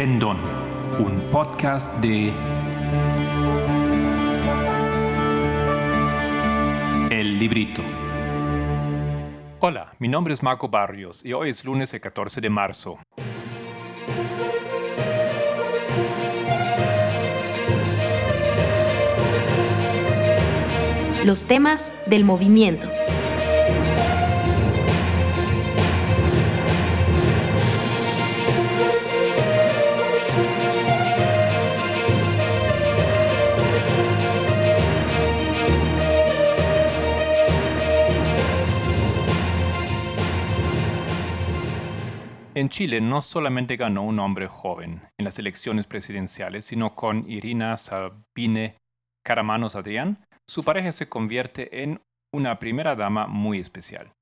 Pendón, un podcast de El Librito. Hola, mi nombre es Marco Barrios y hoy es lunes el 14 de marzo. Los temas del movimiento. En Chile no solamente ganó un hombre joven en las elecciones presidenciales, sino con Irina Sabine Caramanos Adrián, su pareja se convierte en una primera dama muy especial.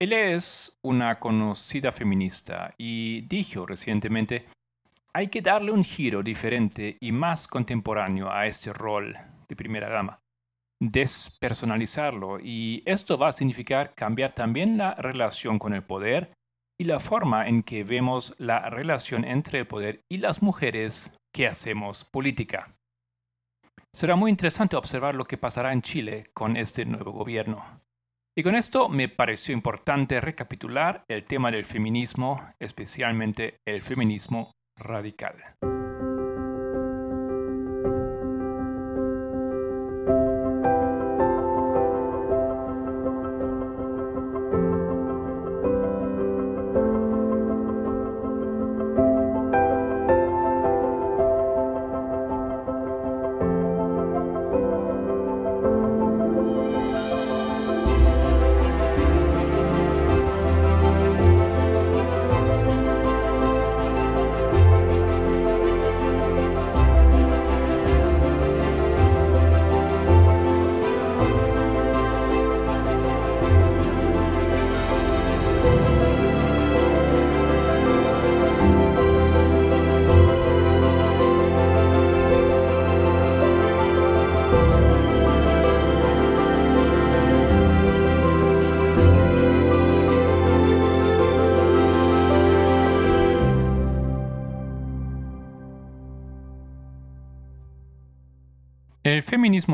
Ella es una conocida feminista y dijo recientemente, hay que darle un giro diferente y más contemporáneo a este rol de primera dama, despersonalizarlo y esto va a significar cambiar también la relación con el poder y la forma en que vemos la relación entre el poder y las mujeres que hacemos política. Será muy interesante observar lo que pasará en Chile con este nuevo gobierno. Y con esto me pareció importante recapitular el tema del feminismo, especialmente el feminismo radical.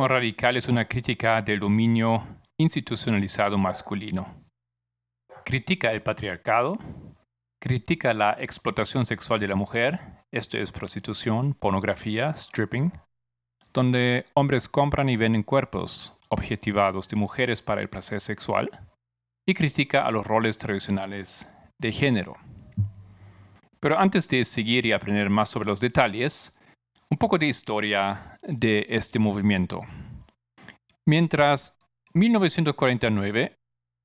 Radical es una crítica del dominio institucionalizado masculino. Critica el patriarcado, critica la explotación sexual de la mujer, esto es prostitución, pornografía, stripping, donde hombres compran y venden cuerpos objetivados de mujeres para el placer sexual, y critica a los roles tradicionales de género. Pero antes de seguir y aprender más sobre los detalles, un poco de historia de este movimiento. Mientras 1949,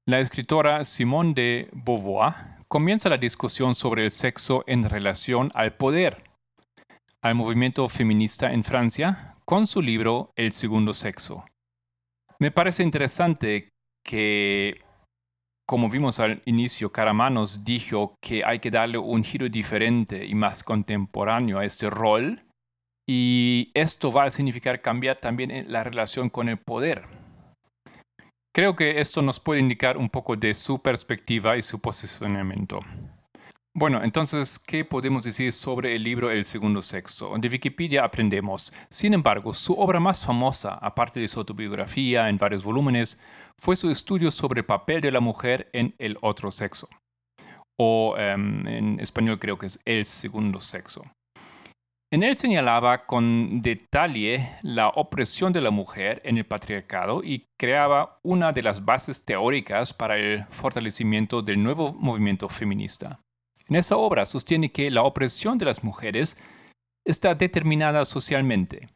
la escritora Simone de Beauvoir comienza la discusión sobre el sexo en relación al poder, al movimiento feminista en Francia, con su libro El segundo sexo. Me parece interesante que, como vimos al inicio, Caramanos dijo que hay que darle un giro diferente y más contemporáneo a este rol y esto va a significar cambiar también la relación con el poder. Creo que esto nos puede indicar un poco de su perspectiva y su posicionamiento. Bueno, entonces, ¿qué podemos decir sobre el libro El segundo sexo? De Wikipedia aprendemos. Sin embargo, su obra más famosa, aparte de su autobiografía en varios volúmenes, fue su estudio sobre el papel de la mujer en el otro sexo. O em, en español creo que es el segundo sexo. En él señalaba con detalle la opresión de la mujer en el patriarcado y creaba una de las bases teóricas para el fortalecimiento del nuevo movimiento feminista. En esa obra sostiene que la opresión de las mujeres está determinada socialmente.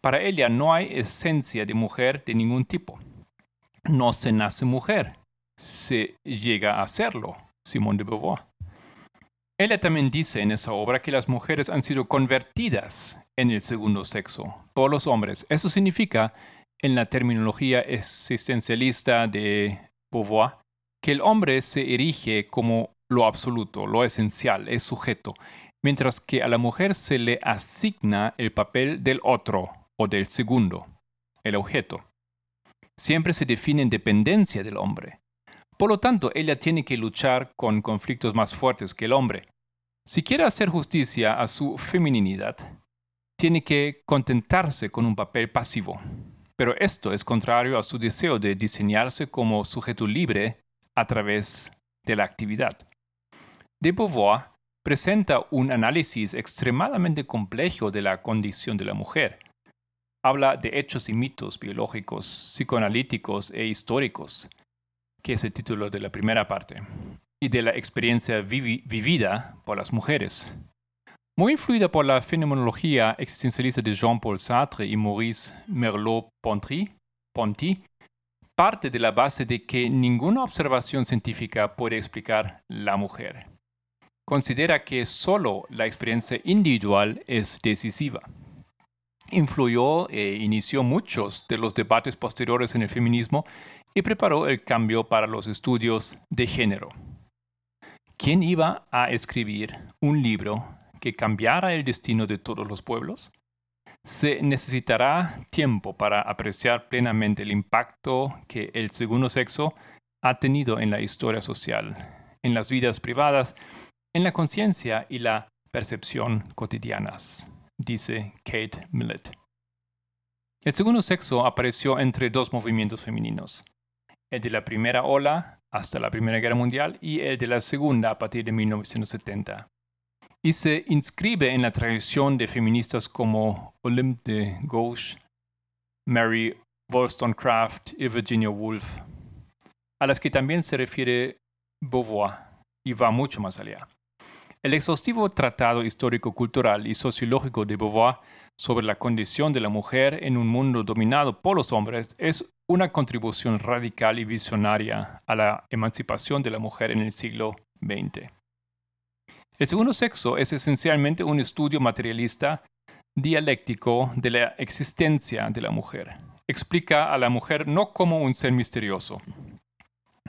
Para ella no hay esencia de mujer de ningún tipo. No se nace mujer, se llega a serlo, Simón de Beauvoir. Ella también dice en esa obra que las mujeres han sido convertidas en el segundo sexo por los hombres. Eso significa, en la terminología existencialista de Beauvoir, que el hombre se erige como lo absoluto, lo esencial, es sujeto, mientras que a la mujer se le asigna el papel del otro o del segundo, el objeto. Siempre se define en dependencia del hombre. Por lo tanto, ella tiene que luchar con conflictos más fuertes que el hombre. Si quiere hacer justicia a su feminidad, tiene que contentarse con un papel pasivo. Pero esto es contrario a su deseo de diseñarse como sujeto libre a través de la actividad. De Beauvoir presenta un análisis extremadamente complejo de la condición de la mujer. Habla de hechos y mitos biológicos, psicoanalíticos e históricos, que es el título de la primera parte, y de la experiencia vivida por las mujeres. Muy influida por la fenomenología existencialista de Jean-Paul Sartre y Maurice Merleau-Ponty, parte de la base de que ninguna observación científica puede explicar la mujer. Considera que solo la experiencia individual es decisiva. Influyó e inició muchos de los debates posteriores en el feminismo y preparó el cambio para los estudios de género. ¿Quién iba a escribir un libro que cambiara el destino de todos los pueblos? Se necesitará tiempo para apreciar plenamente el impacto que el segundo sexo ha tenido en la historia social, en las vidas privadas, en la conciencia y la percepción cotidianas, dice Kate Millett. El segundo sexo apareció entre dos movimientos femeninos, el de la primera ola hasta la Primera Guerra Mundial y el de la segunda a partir de 1970. Y se inscribe en la tradición de feministas como Olympe de Gauche, Mary Wollstonecraft y Virginia Woolf, a las que también se refiere Beauvoir y va mucho más allá. El exhaustivo tratado histórico-cultural y sociológico de Beauvoir sobre la condición de la mujer en un mundo dominado por los hombres es una contribución radical y visionaria a la emancipación de la mujer en el siglo XX. El segundo sexo es esencialmente un estudio materialista dialéctico de la existencia de la mujer. Explica a la mujer no como un ser misterioso,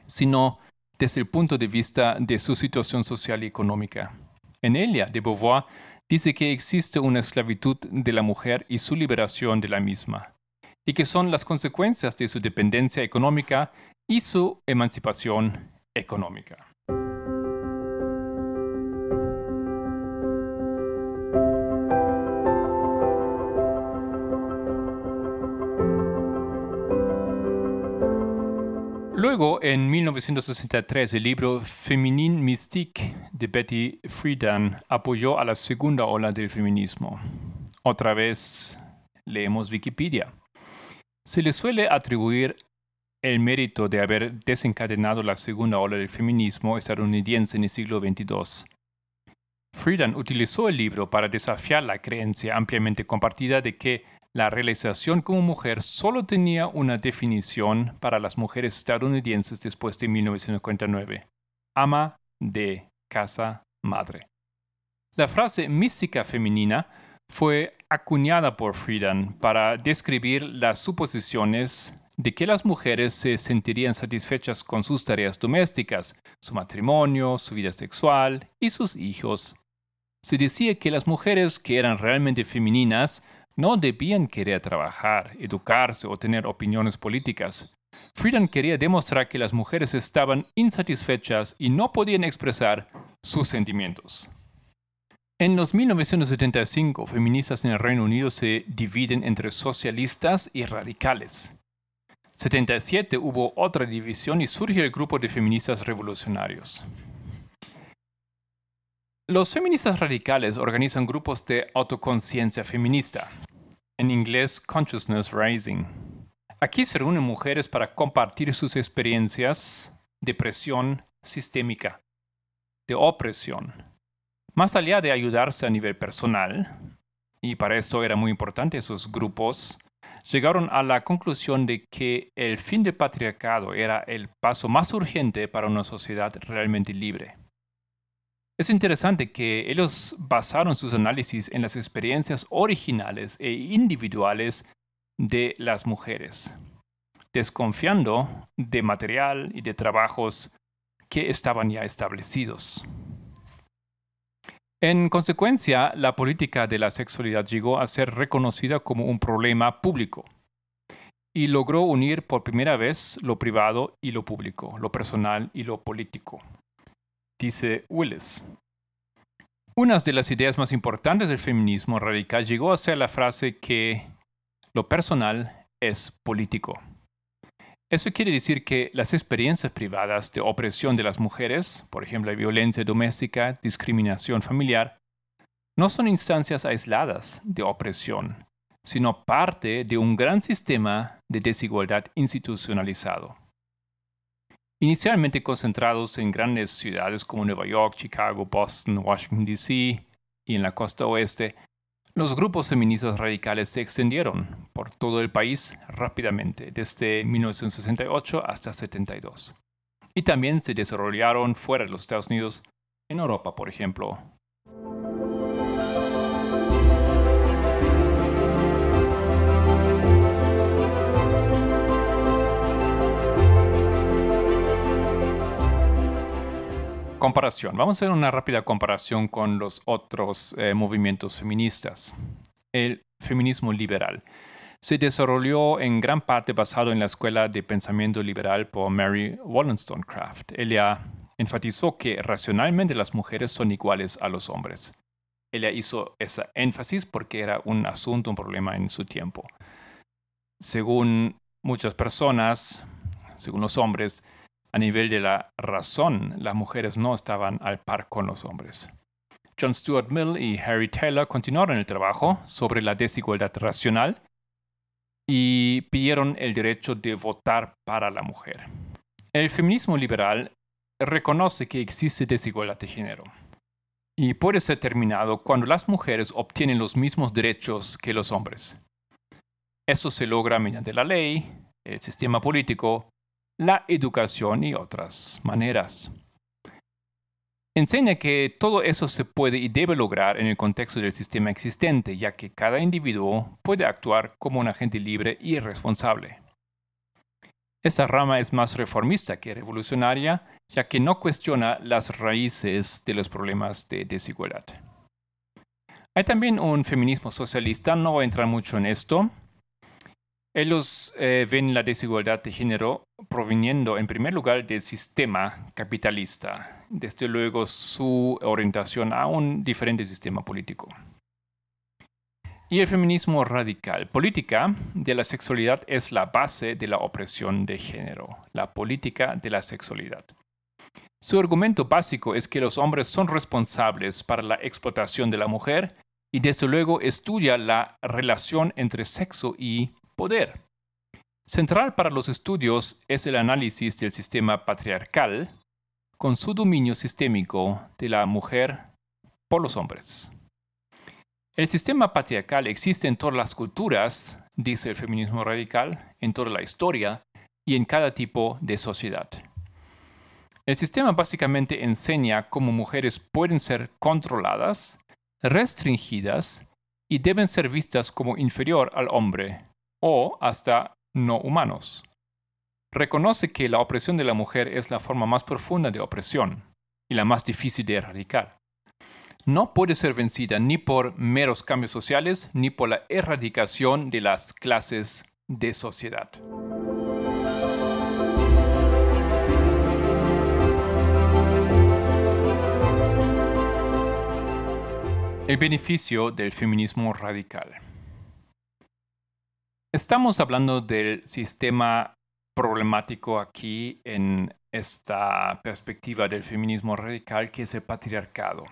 sino desde el punto de vista de su situación social y económica. En ella, de Beauvoir dice que existe una esclavitud de la mujer y su liberación de la misma, y que son las consecuencias de su dependencia económica y su emancipación económica. Luego, en 1963, el libro Féminine Mystique de Betty Friedan apoyó a la segunda ola del feminismo. Otra vez leemos Wikipedia. Se le suele atribuir el mérito de haber desencadenado la segunda ola del feminismo estadounidense en el siglo XXII. Friedan utilizó el libro para desafiar la creencia ampliamente compartida de que la realización como mujer solo tenía una definición para las mujeres estadounidenses después de 1949. Ama de casa madre. La frase mística femenina fue acuñada por Friedan para describir las suposiciones de que las mujeres se sentirían satisfechas con sus tareas domésticas, su matrimonio, su vida sexual y sus hijos. Se decía que las mujeres que eran realmente femeninas no debían querer trabajar, educarse o tener opiniones políticas. Friedan quería demostrar que las mujeres estaban insatisfechas y no podían expresar sus sentimientos. En los 1975, feministas en el Reino Unido se dividen entre socialistas y radicales. 77 hubo otra división y surge el grupo de feministas revolucionarios. Los feministas radicales organizan grupos de autoconciencia feminista, en inglés Consciousness Rising. Aquí se reúnen mujeres para compartir sus experiencias de presión sistémica, de opresión. Más allá de ayudarse a nivel personal, y para eso era muy importante esos grupos, llegaron a la conclusión de que el fin del patriarcado era el paso más urgente para una sociedad realmente libre. Es interesante que ellos basaron sus análisis en las experiencias originales e individuales de las mujeres, desconfiando de material y de trabajos que estaban ya establecidos. En consecuencia, la política de la sexualidad llegó a ser reconocida como un problema público y logró unir por primera vez lo privado y lo público, lo personal y lo político dice Willis. Una de las ideas más importantes del feminismo radical llegó a ser la frase que lo personal es político. Eso quiere decir que las experiencias privadas de opresión de las mujeres, por ejemplo, violencia doméstica, discriminación familiar, no son instancias aisladas de opresión, sino parte de un gran sistema de desigualdad institucionalizado. Inicialmente concentrados en grandes ciudades como Nueva York, Chicago, Boston, Washington, D.C. y en la costa oeste, los grupos feministas radicales se extendieron por todo el país rápidamente, desde 1968 hasta 72. Y también se desarrollaron fuera de los Estados Unidos, en Europa, por ejemplo. Comparación. Vamos a hacer una rápida comparación con los otros eh, movimientos feministas. El feminismo liberal se desarrolló en gran parte basado en la escuela de pensamiento liberal por Mary Wollstonecraft. Ella enfatizó que racionalmente las mujeres son iguales a los hombres. Ella hizo ese énfasis porque era un asunto, un problema en su tiempo. Según muchas personas, según los hombres, a nivel de la razón, las mujeres no estaban al par con los hombres. John Stuart Mill y Harry Taylor continuaron el trabajo sobre la desigualdad racional y pidieron el derecho de votar para la mujer. El feminismo liberal reconoce que existe desigualdad de género y puede ser terminado cuando las mujeres obtienen los mismos derechos que los hombres. Eso se logra mediante la ley, el sistema político la educación y otras maneras. Enseña que todo eso se puede y debe lograr en el contexto del sistema existente, ya que cada individuo puede actuar como un agente libre y responsable. Esta rama es más reformista que revolucionaria, ya que no cuestiona las raíces de los problemas de desigualdad. Hay también un feminismo socialista, no voy a entrar mucho en esto, ellos eh, ven la desigualdad de género proveniendo en primer lugar del sistema capitalista, desde luego su orientación a un diferente sistema político. Y el feminismo radical. Política de la sexualidad es la base de la opresión de género, la política de la sexualidad. Su argumento básico es que los hombres son responsables para la explotación de la mujer y desde luego estudia la relación entre sexo y poder. Central para los estudios es el análisis del sistema patriarcal con su dominio sistémico de la mujer por los hombres. El sistema patriarcal existe en todas las culturas, dice el feminismo radical, en toda la historia y en cada tipo de sociedad. El sistema básicamente enseña cómo mujeres pueden ser controladas, restringidas y deben ser vistas como inferior al hombre o hasta no humanos. Reconoce que la opresión de la mujer es la forma más profunda de opresión y la más difícil de erradicar. No puede ser vencida ni por meros cambios sociales ni por la erradicación de las clases de sociedad. El beneficio del feminismo radical. Estamos hablando del sistema problemático aquí en esta perspectiva del feminismo radical que es el patriarcado.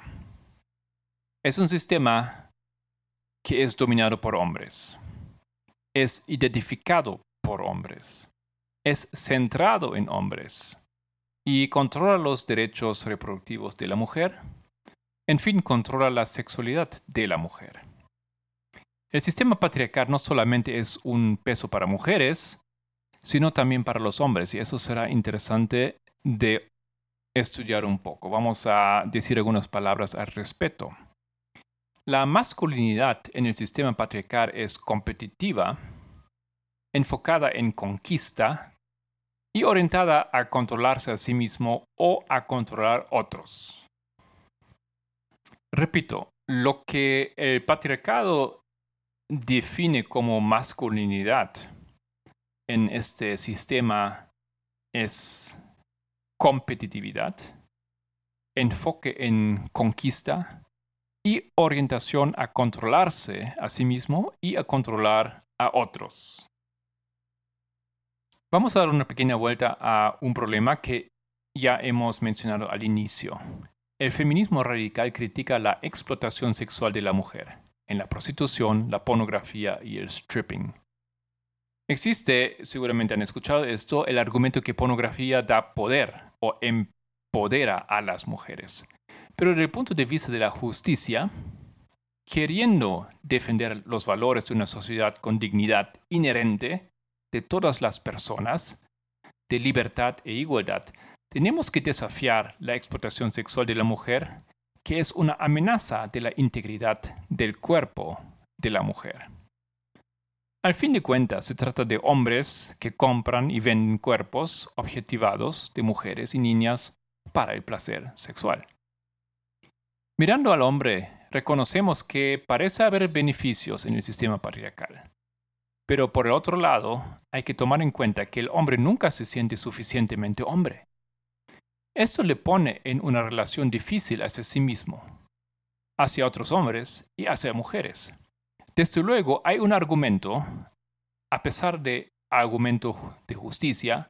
Es un sistema que es dominado por hombres, es identificado por hombres, es centrado en hombres y controla los derechos reproductivos de la mujer, en fin, controla la sexualidad de la mujer. El sistema patriarcal no solamente es un peso para mujeres, sino también para los hombres, y eso será interesante de estudiar un poco. Vamos a decir algunas palabras al respecto. La masculinidad en el sistema patriarcal es competitiva, enfocada en conquista y orientada a controlarse a sí mismo o a controlar otros. Repito, lo que el patriarcado define como masculinidad en este sistema es competitividad, enfoque en conquista y orientación a controlarse a sí mismo y a controlar a otros. Vamos a dar una pequeña vuelta a un problema que ya hemos mencionado al inicio. El feminismo radical critica la explotación sexual de la mujer en la prostitución, la pornografía y el stripping. Existe, seguramente han escuchado esto, el argumento que pornografía da poder o empodera a las mujeres. Pero desde el punto de vista de la justicia, queriendo defender los valores de una sociedad con dignidad inherente de todas las personas, de libertad e igualdad, tenemos que desafiar la explotación sexual de la mujer, que es una amenaza de la integridad del cuerpo de la mujer. Al fin de cuentas, se trata de hombres que compran y venden cuerpos objetivados de mujeres y niñas para el placer sexual. Mirando al hombre, reconocemos que parece haber beneficios en el sistema patriarcal. Pero por el otro lado, hay que tomar en cuenta que el hombre nunca se siente suficientemente hombre. Esto le pone en una relación difícil hacia sí mismo, hacia otros hombres y hacia mujeres. Desde luego, hay un argumento, a pesar de argumento de justicia,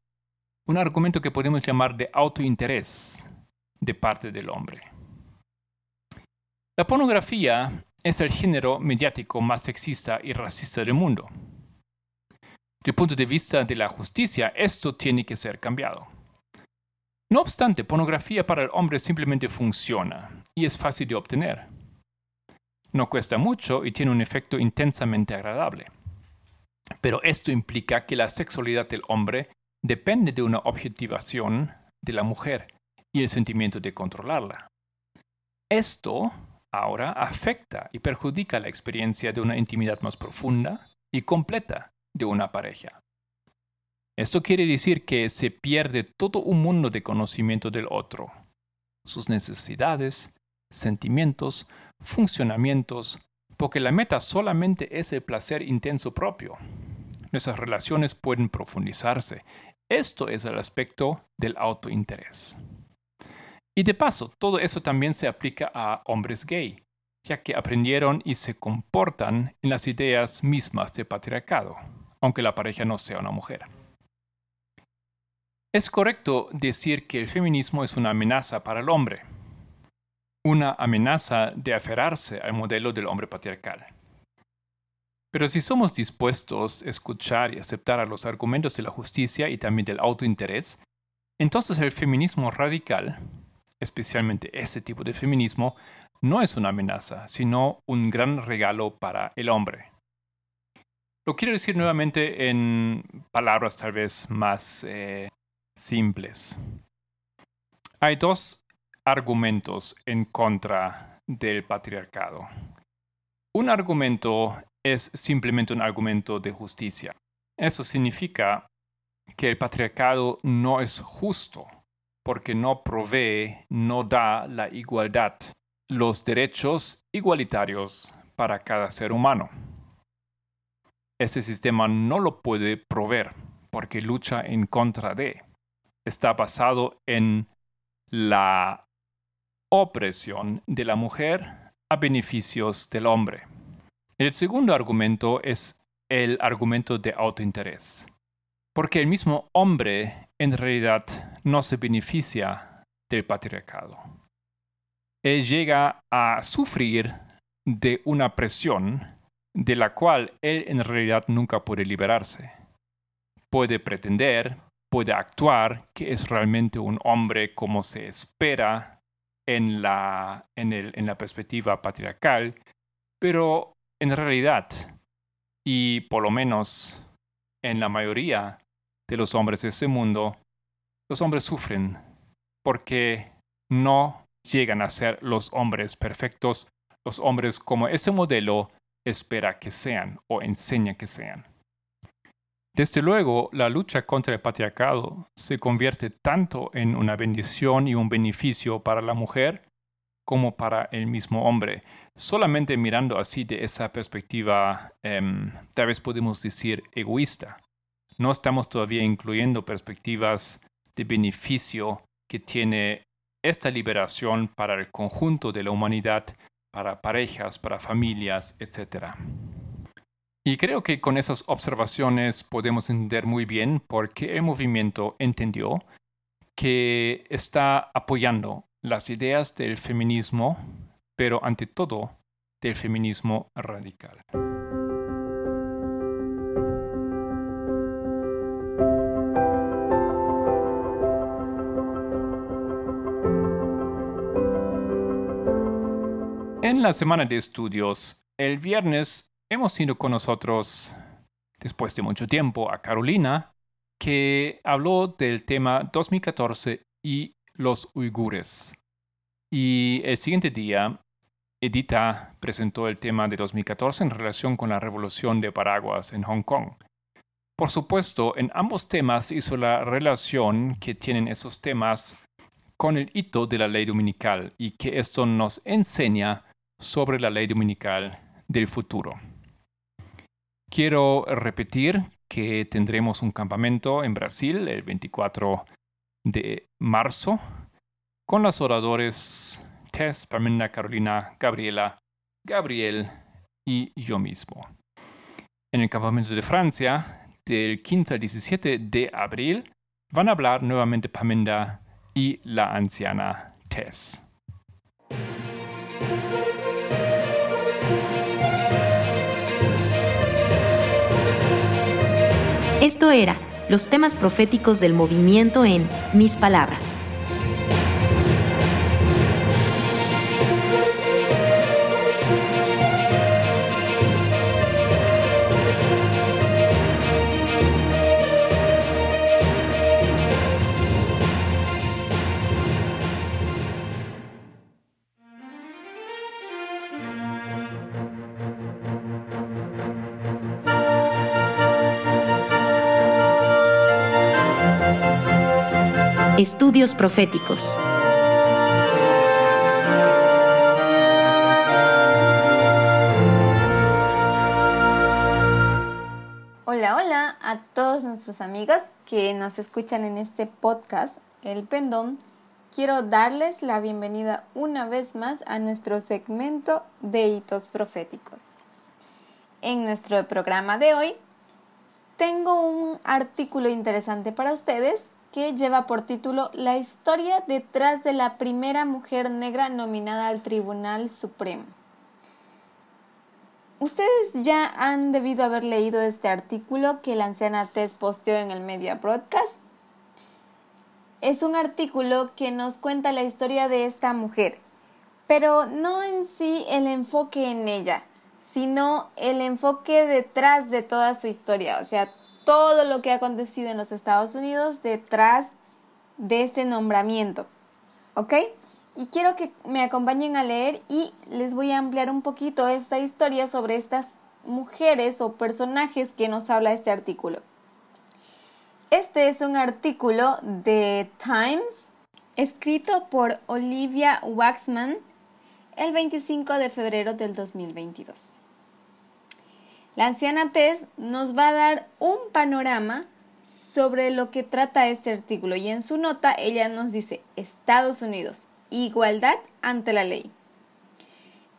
un argumento que podemos llamar de autointerés de parte del hombre. La pornografía es el género mediático más sexista y racista del mundo. Desde el punto de vista de la justicia, esto tiene que ser cambiado. No obstante, pornografía para el hombre simplemente funciona y es fácil de obtener. No cuesta mucho y tiene un efecto intensamente agradable. Pero esto implica que la sexualidad del hombre depende de una objetivación de la mujer y el sentimiento de controlarla. Esto ahora afecta y perjudica la experiencia de una intimidad más profunda y completa de una pareja. Esto quiere decir que se pierde todo un mundo de conocimiento del otro, sus necesidades, sentimientos, funcionamientos, porque la meta solamente es el placer intenso propio. Nuestras relaciones pueden profundizarse. Esto es el aspecto del autointerés. Y de paso, todo eso también se aplica a hombres gay, ya que aprendieron y se comportan en las ideas mismas de patriarcado, aunque la pareja no sea una mujer. Es correcto decir que el feminismo es una amenaza para el hombre, una amenaza de aferrarse al modelo del hombre patriarcal. Pero si somos dispuestos a escuchar y aceptar a los argumentos de la justicia y también del autointerés, entonces el feminismo radical, especialmente este tipo de feminismo, no es una amenaza, sino un gran regalo para el hombre. Lo quiero decir nuevamente en palabras tal vez más eh, simples. Hay dos argumentos en contra del patriarcado. Un argumento es simplemente un argumento de justicia. Eso significa que el patriarcado no es justo porque no provee, no da la igualdad, los derechos igualitarios para cada ser humano. Ese sistema no lo puede proveer porque lucha en contra de. Está basado en la opresión de la mujer a beneficios del hombre. El segundo argumento es el argumento de autointerés, porque el mismo hombre en realidad no se beneficia del patriarcado. Él llega a sufrir de una presión de la cual él en realidad nunca puede liberarse. Puede pretender, puede actuar que es realmente un hombre como se espera en la, en, la perspectiva patriarcal, pero en realidad, y por lo menos en la mayoría de los hombres de este mundo, los hombres sufren porque no llegan a ser los hombres perfectos, los hombres como ese modelo espera que sean o enseña que sean. Desde luego, la lucha contra el patriarcado se convierte tanto en una bendición y un beneficio para la mujer como para el mismo hombre. Solamente mirando así de esa perspectiva, em, tal vez podemos decir egoísta. No estamos todavía incluyendo perspectivas de beneficio que tiene esta liberación para el conjunto de la humanidad para parejas, para familias, etc. Y creo que con esas observaciones podemos entender muy bien por qué el movimiento entendió que está apoyando las ideas del feminismo, pero ante todo del feminismo radical. En la semana de estudios, el viernes hemos ido con nosotros, después de mucho tiempo, a Carolina, que habló del tema 2014 y los uigures. Y el siguiente día, Edita presentó el tema de 2014 en relación con la revolución de paraguas en Hong Kong. Por supuesto, en ambos temas hizo la relación que tienen esos temas con el hito de la ley dominical y que esto nos enseña sobre la ley dominical del futuro. Quiero repetir que tendremos un campamento en Brasil el 24 de marzo con los oradores Tess, Pamela, Carolina, Gabriela, Gabriel y yo mismo. En el campamento de Francia, del 15 al 17 de abril, van a hablar nuevamente Pamela y la anciana Tess. Esto era los temas proféticos del movimiento en Mis Palabras. Estudios Proféticos. Hola, hola a todos nuestros amigos que nos escuchan en este podcast, El Pendón. Quiero darles la bienvenida una vez más a nuestro segmento de hitos proféticos. En nuestro programa de hoy tengo un artículo interesante para ustedes que lleva por título La historia detrás de la primera mujer negra nominada al Tribunal Supremo. Ustedes ya han debido haber leído este artículo que la anciana Tess posteó en el Media Broadcast. Es un artículo que nos cuenta la historia de esta mujer, pero no en sí el enfoque en ella, sino el enfoque detrás de toda su historia, o sea, todo lo que ha acontecido en los Estados Unidos detrás de este nombramiento. ¿Ok? Y quiero que me acompañen a leer y les voy a ampliar un poquito esta historia sobre estas mujeres o personajes que nos habla este artículo. Este es un artículo de Times escrito por Olivia Waxman el 25 de febrero del 2022. La anciana Tess nos va a dar un panorama sobre lo que trata este artículo y en su nota ella nos dice Estados Unidos, igualdad ante la ley.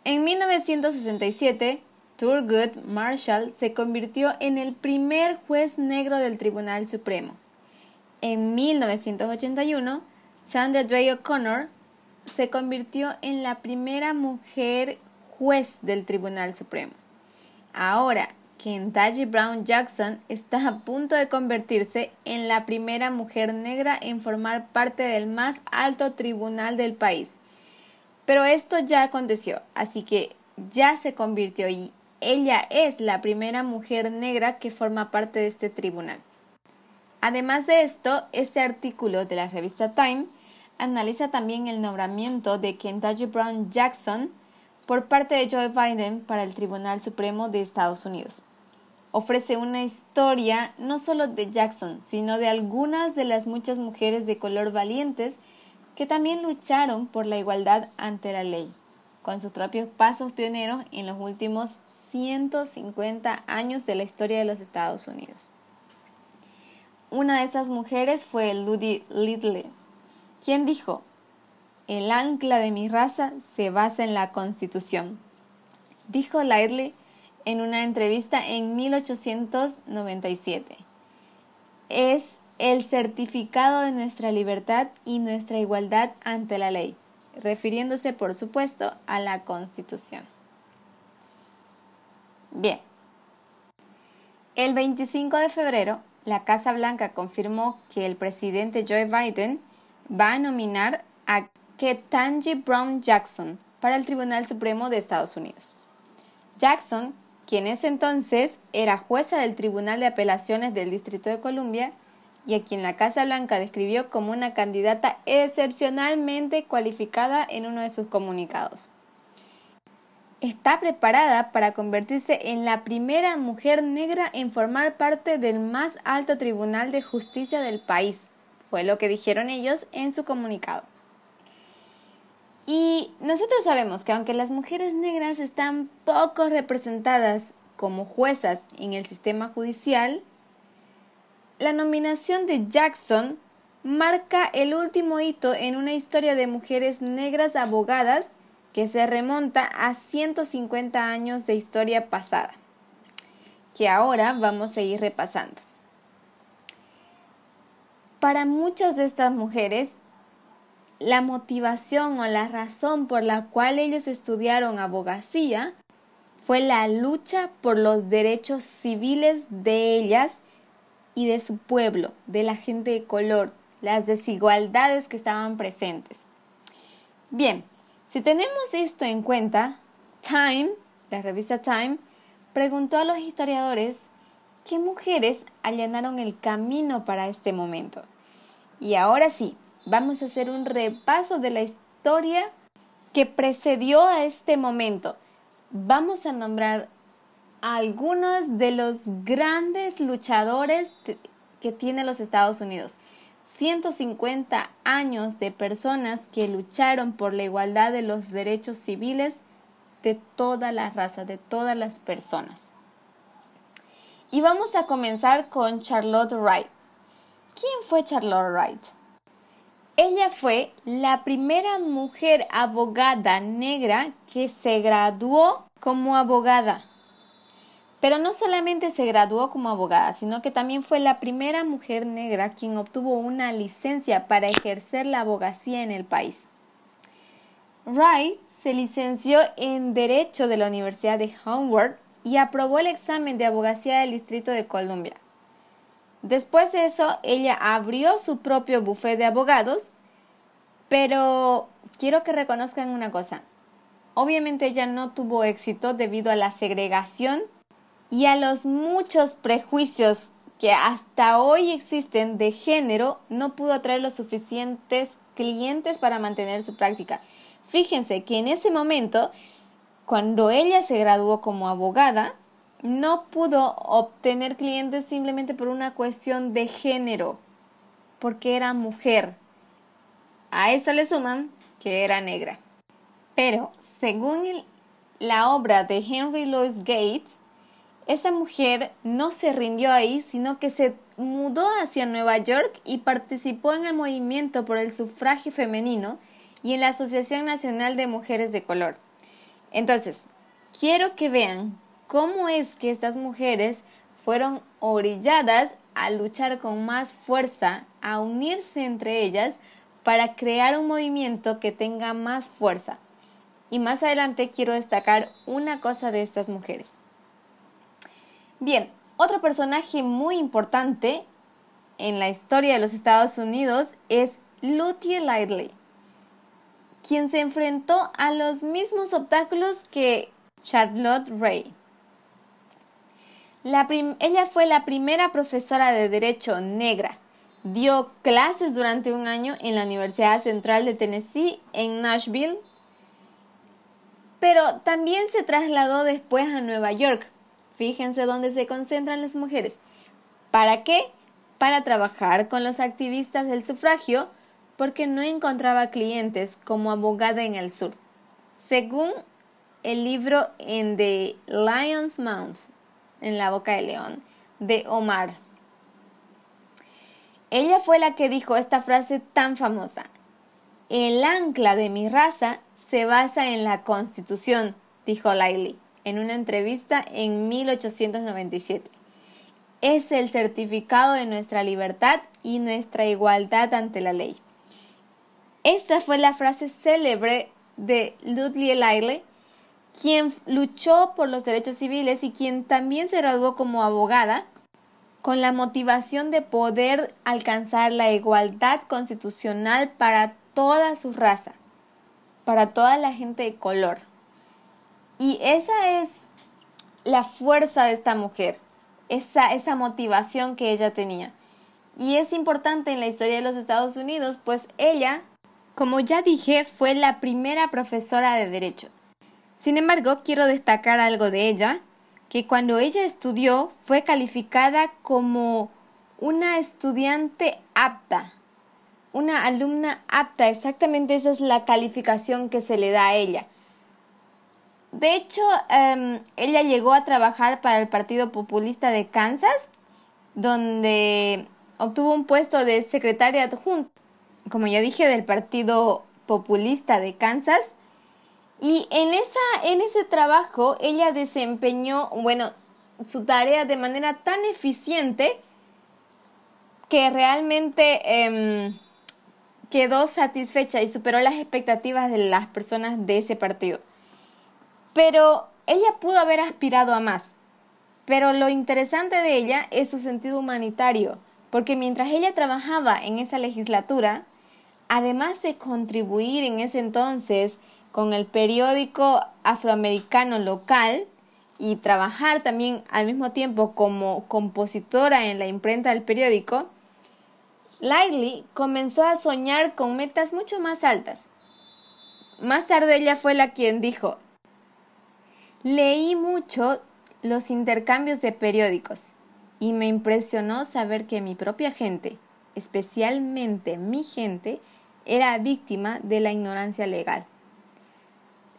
En 1967, Thurgood Marshall se convirtió en el primer juez negro del Tribunal Supremo. En 1981, Sandra Day O'Connor se convirtió en la primera mujer juez del Tribunal Supremo. Ahora, Kentucky Brown Jackson está a punto de convertirse en la primera mujer negra en formar parte del más alto tribunal del país. Pero esto ya aconteció, así que ya se convirtió y ella es la primera mujer negra que forma parte de este tribunal. Además de esto, este artículo de la revista Time analiza también el nombramiento de Kentucky Brown Jackson por parte de Joe Biden para el Tribunal Supremo de Estados Unidos. Ofrece una historia no solo de Jackson, sino de algunas de las muchas mujeres de color valientes que también lucharon por la igualdad ante la ley, con sus propios pasos pioneros en los últimos 150 años de la historia de los Estados Unidos. Una de estas mujeres fue Ludie Lidle, quien dijo, el ancla de mi raza se basa en la Constitución, dijo Lightly en una entrevista en 1897. Es el certificado de nuestra libertad y nuestra igualdad ante la ley, refiriéndose por supuesto a la Constitución. Bien, el 25 de febrero, la Casa Blanca confirmó que el presidente Joe Biden va a nominar Ketanji Brown Jackson para el Tribunal Supremo de Estados Unidos. Jackson, quien ese entonces era jueza del Tribunal de Apelaciones del Distrito de Columbia y a quien la Casa Blanca describió como una candidata excepcionalmente cualificada en uno de sus comunicados. Está preparada para convertirse en la primera mujer negra en formar parte del más alto tribunal de justicia del país, fue lo que dijeron ellos en su comunicado. Y nosotros sabemos que aunque las mujeres negras están poco representadas como juezas en el sistema judicial, la nominación de Jackson marca el último hito en una historia de mujeres negras abogadas que se remonta a 150 años de historia pasada, que ahora vamos a ir repasando. Para muchas de estas mujeres, la motivación o la razón por la cual ellos estudiaron abogacía fue la lucha por los derechos civiles de ellas y de su pueblo, de la gente de color, las desigualdades que estaban presentes. Bien, si tenemos esto en cuenta, Time, la revista Time, preguntó a los historiadores qué mujeres allanaron el camino para este momento. Y ahora sí, vamos a hacer un repaso de la historia que precedió a este momento. Vamos a nombrar algunos de los grandes luchadores que tiene los Estados Unidos. 150 años de personas que lucharon por la igualdad de los derechos civiles de toda la raza, de todas las personas. Y vamos a comenzar con Charlotte Wright. ¿Quién fue Charlotte Wright? Ella fue la primera mujer abogada negra que se graduó como abogada. Pero no solamente se graduó como abogada, sino que también fue la primera mujer negra quien obtuvo una licencia para ejercer la abogacía en el país. Wright se licenció en Derecho de la Universidad de Howard y aprobó el examen de abogacía del Distrito de Columbia. Después de eso, ella abrió su propio bufete de abogados, pero quiero que reconozcan una cosa. Obviamente ella no tuvo éxito debido a la segregación y a los muchos prejuicios que hasta hoy existen de género, no pudo atraer los suficientes clientes para mantener su práctica. Fíjense que en ese momento, cuando ella se graduó como abogada, no pudo obtener clientes simplemente por una cuestión de género, porque era mujer. A eso le suman que era negra. Pero, según la obra de Henry Louis Gates, esa mujer no se rindió ahí, sino que se mudó hacia Nueva York y participó en el movimiento por el sufragio femenino y en la Asociación Nacional de Mujeres de Color. Entonces, quiero que vean cómo es que estas mujeres fueron orilladas a luchar con más fuerza, a unirse entre ellas para crear un movimiento que tenga más fuerza. Y más adelante quiero destacar una cosa de estas mujeres. Bien, otro personaje muy importante en la historia de los Estados Unidos es Lottie Lightly, quien se enfrentó a los mismos obstáculos que Charlotte Ray. Ella fue la primera profesora de Derecho negra. Dio clases durante un año en la Universidad Central de Tennessee en Nashville, pero también se trasladó después a Nueva York, Fíjense dónde se concentran las mujeres. ¿Para qué? Para trabajar con los activistas del sufragio porque no encontraba clientes como abogada en el sur. Según el libro en The Lion's Mouth, en la boca del león, de Omar. Ella fue la que dijo esta frase tan famosa. el ancla de mi raza se basa en la Constitución, dijo Laili en una entrevista en 1897. Es el certificado de nuestra libertad y nuestra igualdad ante la ley. Esta fue la frase célebre de Ludwig Laile, quien luchó por los derechos civiles y quien también se graduó como abogada con la motivación de poder alcanzar la igualdad constitucional para toda su raza, para toda la gente de color. Y esa es la fuerza de esta mujer, esa, esa motivación que ella tenía. Y es importante en la historia de los Estados Unidos, pues ella, como ya dije, fue la primera profesora de derecho. Sin embargo, quiero destacar algo de ella, que cuando ella estudió fue calificada como una estudiante apta, una alumna apta, exactamente esa es la calificación que se le da a ella. De hecho, em, ella llegó a trabajar para el Partido Populista de Kansas, donde obtuvo un puesto de secretaria adjunta, como ya dije, del Partido Populista de Kansas. Y en, esa, en ese trabajo ella desempeñó, bueno, su tarea de manera tan eficiente que realmente em, quedó satisfecha y superó las expectativas de las personas de ese partido. Pero ella pudo haber aspirado a más. Pero lo interesante de ella es su sentido humanitario, porque mientras ella trabajaba en esa legislatura, además de contribuir en ese entonces con el periódico afroamericano local y trabajar también al mismo tiempo como compositora en la imprenta del periódico, Lightly comenzó a soñar con metas mucho más altas. Más tarde ella fue la quien dijo, Leí mucho los intercambios de periódicos y me impresionó saber que mi propia gente, especialmente mi gente, era víctima de la ignorancia legal.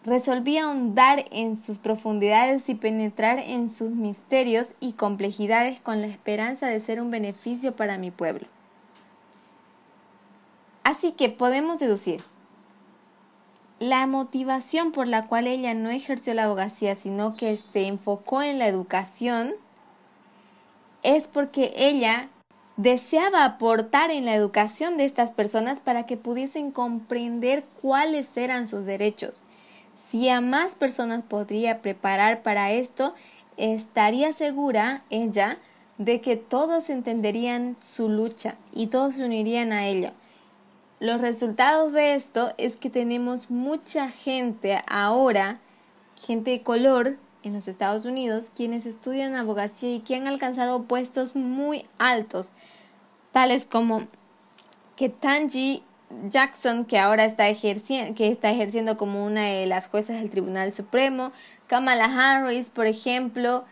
Resolví ahondar en sus profundidades y penetrar en sus misterios y complejidades con la esperanza de ser un beneficio para mi pueblo. Así que podemos deducir la motivación por la cual ella no ejerció la abogacía, sino que se enfocó en la educación, es porque ella deseaba aportar en la educación de estas personas para que pudiesen comprender cuáles eran sus derechos. Si a más personas podría preparar para esto, estaría segura ella de que todos entenderían su lucha y todos se unirían a ella. Los resultados de esto es que tenemos mucha gente ahora, gente de color en los Estados Unidos, quienes estudian abogacía y que han alcanzado puestos muy altos, tales como Ketanji Jackson, que ahora está, que está ejerciendo como una de las juezas del Tribunal Supremo, Kamala Harris, por ejemplo.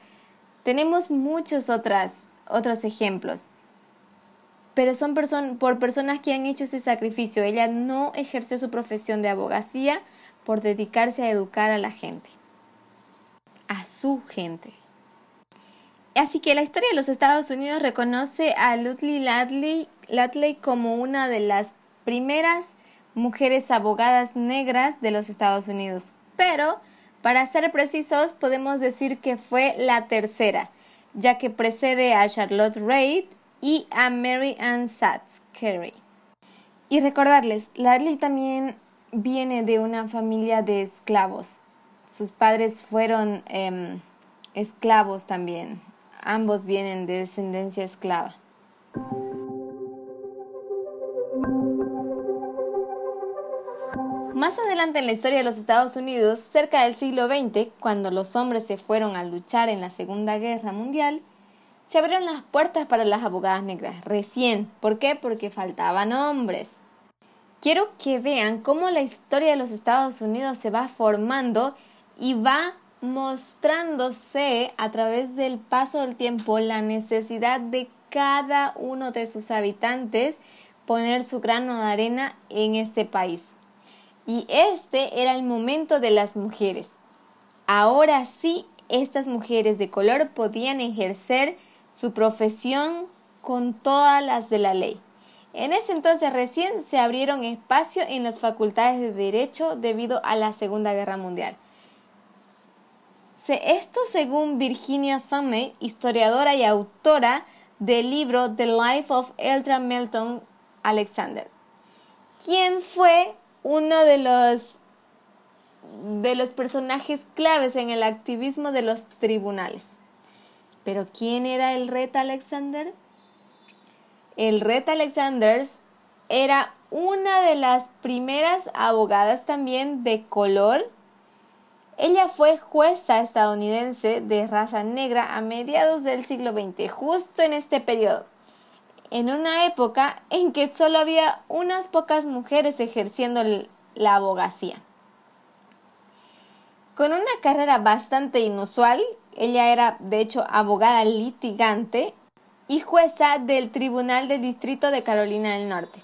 Tenemos muchos otras, otros ejemplos pero son por personas que han hecho ese sacrificio. Ella no ejerció su profesión de abogacía por dedicarse a educar a la gente, a su gente. Así que la historia de los Estados Unidos reconoce a Ludley Latley como una de las primeras mujeres abogadas negras de los Estados Unidos. Pero, para ser precisos, podemos decir que fue la tercera, ya que precede a Charlotte Reid y a Mary Ann Satz Carey. Y recordarles, Ladley también viene de una familia de esclavos. Sus padres fueron em, esclavos también. Ambos vienen de descendencia esclava. Más adelante en la historia de los Estados Unidos, cerca del siglo XX, cuando los hombres se fueron a luchar en la Segunda Guerra Mundial, se abrieron las puertas para las abogadas negras, recién. ¿Por qué? Porque faltaban hombres. Quiero que vean cómo la historia de los Estados Unidos se va formando y va mostrándose a través del paso del tiempo la necesidad de cada uno de sus habitantes poner su grano de arena en este país. Y este era el momento de las mujeres. Ahora sí, estas mujeres de color podían ejercer su profesión con todas las de la ley. En ese entonces recién se abrieron espacio en las facultades de Derecho debido a la Segunda Guerra Mundial. Esto según Virginia Summey, historiadora y autora del libro The Life of Eltra Melton Alexander, quien fue uno de los, de los personajes claves en el activismo de los tribunales. Pero ¿quién era el Red Alexander? El Red Alexander era una de las primeras abogadas también de color. Ella fue jueza estadounidense de raza negra a mediados del siglo XX, justo en este periodo, en una época en que solo había unas pocas mujeres ejerciendo la abogacía. Con una carrera bastante inusual, ella era de hecho abogada litigante y jueza del Tribunal de Distrito de Carolina del Norte.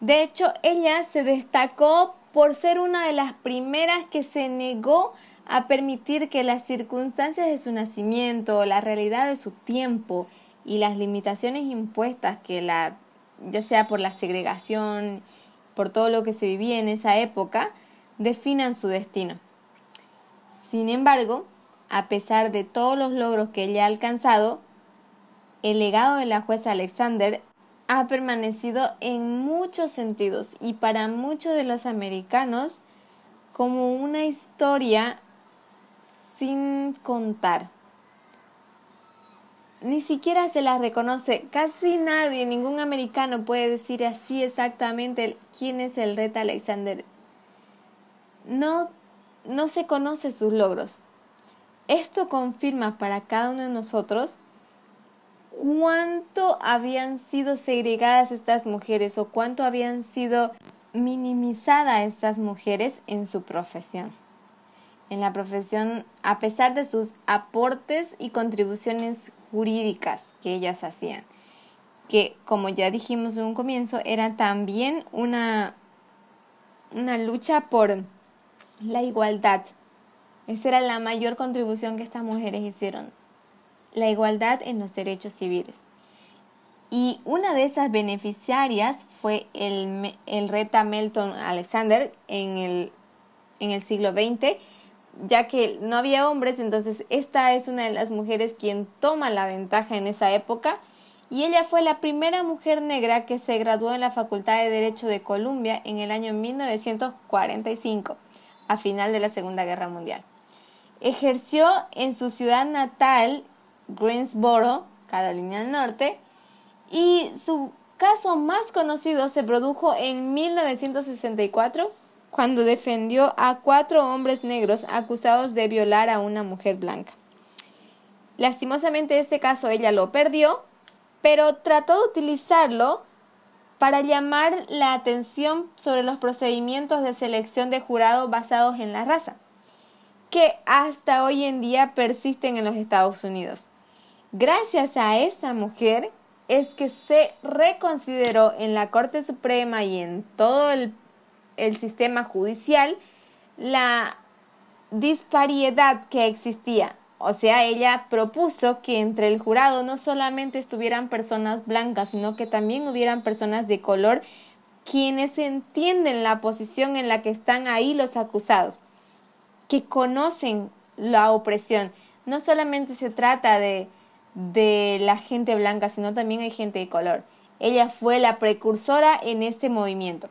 De hecho, ella se destacó por ser una de las primeras que se negó a permitir que las circunstancias de su nacimiento, la realidad de su tiempo y las limitaciones impuestas que la ya sea por la segregación, por todo lo que se vivía en esa época, definan su destino. Sin embargo, a pesar de todos los logros que ella ha alcanzado, el legado de la jueza Alexander ha permanecido en muchos sentidos y para muchos de los americanos como una historia sin contar. Ni siquiera se la reconoce, casi nadie, ningún americano puede decir así exactamente quién es el Red Alexander. No, no se conoce sus logros. Esto confirma para cada uno de nosotros cuánto habían sido segregadas estas mujeres o cuánto habían sido minimizadas estas mujeres en su profesión. En la profesión, a pesar de sus aportes y contribuciones jurídicas que ellas hacían, que como ya dijimos en un comienzo, era también una, una lucha por la igualdad. Esa era la mayor contribución que estas mujeres hicieron, la igualdad en los derechos civiles. Y una de esas beneficiarias fue el, el Reta Melton Alexander en el, en el siglo XX, ya que no había hombres, entonces esta es una de las mujeres quien toma la ventaja en esa época y ella fue la primera mujer negra que se graduó en la Facultad de Derecho de Columbia en el año 1945, a final de la Segunda Guerra Mundial. Ejerció en su ciudad natal Greensboro, Carolina del Norte, y su caso más conocido se produjo en 1964 cuando defendió a cuatro hombres negros acusados de violar a una mujer blanca. Lastimosamente este caso ella lo perdió, pero trató de utilizarlo para llamar la atención sobre los procedimientos de selección de jurado basados en la raza, que hasta hoy en día persisten en los Estados Unidos. Gracias a esta mujer es que se reconsideró en la Corte Suprema y en todo el, sistema judicial la disparidad que existía. O sea, ella propuso que entre el jurado no solamente estuvieran personas blancas, sino que también hubieran personas de color quienes entienden la posición en la que están ahí los acusados, que conocen la opresión. No solamente se trata de de la gente blanca, sino también hay gente de color. Ella fue la precursora en este movimiento.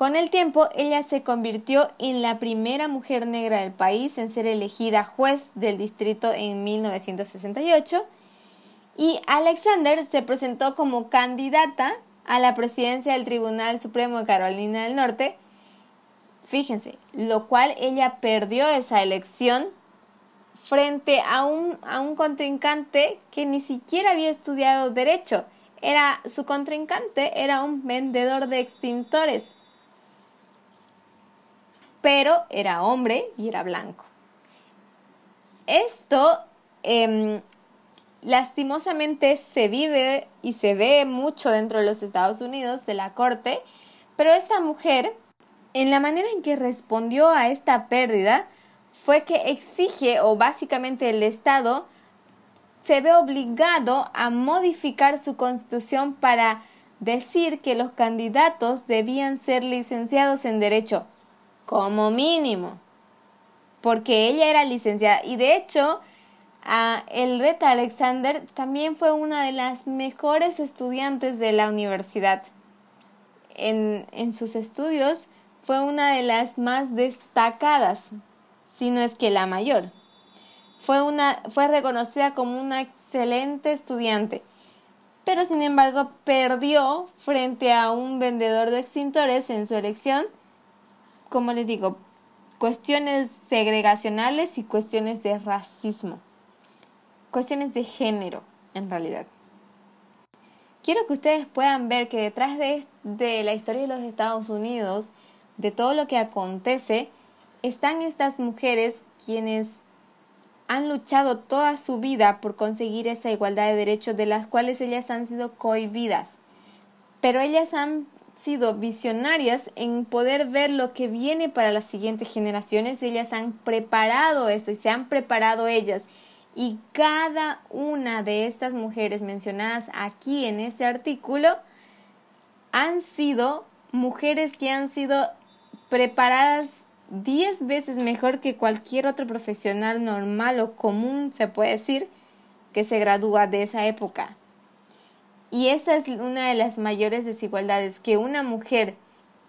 Con el tiempo, ella se convirtió en la primera mujer negra del país en ser elegida juez del distrito en 1968 y Alexander se presentó como candidata a la presidencia del Tribunal Supremo de Carolina del Norte. Fíjense, lo cual ella perdió esa elección frente a un, a un contrincante que ni siquiera había estudiado derecho. Era, su contrincante era un vendedor de extintores, pero era hombre y era blanco. Esto em, lastimosamente se vive y se ve mucho dentro de los Estados Unidos, de la corte, pero esta mujer, en la manera en que respondió a esta pérdida, fue que exige o básicamente el Estado se ve obligado a modificar su constitución para decir que los candidatos debían ser licenciados en Derecho, como mínimo, porque ella era licenciada. Y de hecho, a Elreta Alexander también fue una de las mejores estudiantes de la universidad. En, en sus estudios fue una de las más destacadas, si no es que la mayor. Fue, una, fue reconocida como una excelente estudiante pero sin embargo perdió frente a un vendedor de extintores en su elección, como les digo, cuestiones segregacionales y cuestiones de racismo, cuestiones de género en realidad. Quiero que ustedes puedan ver que detrás de, de la historia de los Estados Unidos, de todo lo que acontece, están estas mujeres quienes han luchado toda su vida por conseguir esa igualdad de derechos de las cuales ellas han sido cohibidas. Pero ellas han sido visionarias en poder ver lo que viene para las siguientes generaciones. Ellas han preparado esto y se han preparado ellas. Y cada una de estas mujeres mencionadas aquí en este artículo han sido mujeres que han sido preparadas 10 veces mejor que cualquier otro profesional normal o común, se puede decir, que se gradúa de esa época. Y esa es una de las mayores desigualdades, que una mujer,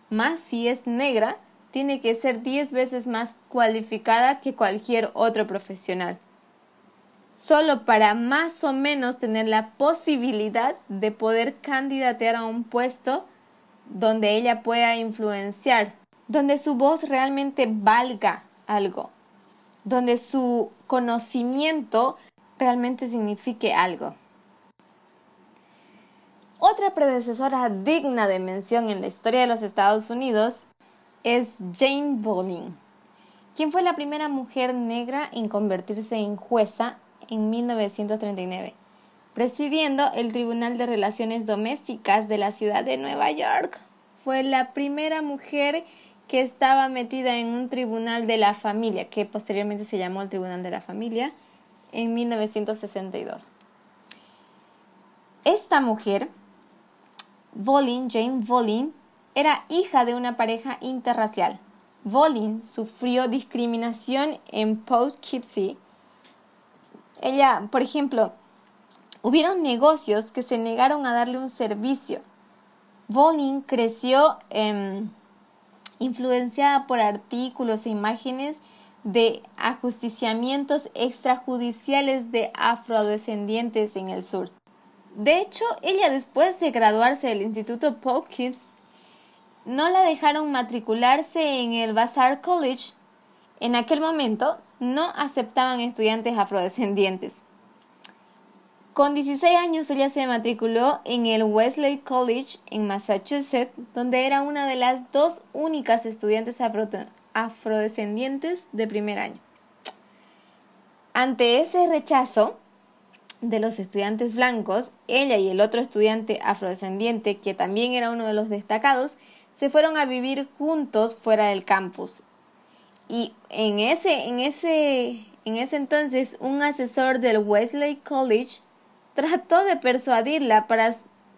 más si es negra, tiene que ser 10 veces más cualificada que cualquier otro profesional. Solo para más o menos tener la posibilidad de poder candidatear a un puesto donde ella pueda influenciar donde su voz realmente valga algo, donde su conocimiento realmente signifique algo. Otra predecesora digna de mención en la historia de los Estados Unidos es Jane Bolin, quien fue la primera mujer negra en convertirse en jueza en 1939, presidiendo el Tribunal de Relaciones Domésticas de la ciudad de Nueva York. Fue la primera mujer que estaba metida en un tribunal de la familia, que posteriormente se llamó el Tribunal de la Familia, en 1962. Esta mujer, Volin, Jane Volin, era hija de una pareja interracial. Volin sufrió discriminación en Poughkeepsie. Ella, por ejemplo, hubieron negocios que se negaron a darle un servicio. Volin creció en influenciada por artículos e imágenes de ajusticiamientos extrajudiciales de afrodescendientes en el sur. De hecho, ella después de graduarse del Instituto Poughkeepsie, no la dejaron matricularse en el Vassar College. En aquel momento no aceptaban estudiantes afrodescendientes. Con 16 años ella se matriculó en el Wesley College en Massachusetts, donde era una de las dos únicas estudiantes afrodescendientes de primer año. Ante ese rechazo de los estudiantes blancos, ella y el otro estudiante afrodescendiente, que también era uno de los destacados, se fueron a vivir juntos fuera del campus. Y en ese, en ese, en ese entonces, un asesor del Wesley College trató de persuadirla para,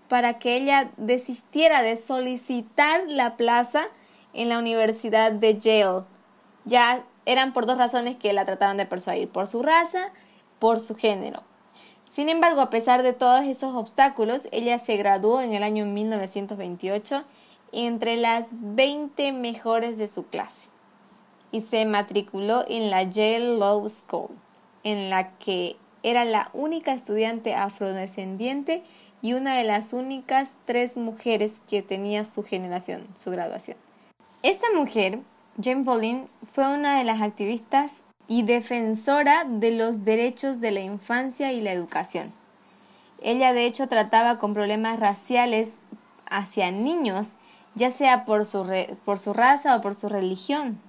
para que ella desistiera de solicitar la plaza en la Universidad de Yale. Ya eran por dos razones que la trataban de persuadir, por su raza, por su género. Sin embargo, a pesar de todos esos obstáculos, ella se graduó en el año 1928 entre las 20 mejores de su clase y se matriculó en la Yale Law School, en la que era la única estudiante afrodescendiente y una de las únicas tres mujeres que tenía su generación, su graduación. Esta mujer, Jane Bolin, fue una de las activistas y defensora de los derechos de la infancia y la educación. Ella de hecho trataba con problemas raciales hacia niños, ya sea por su, por su raza o por su religión.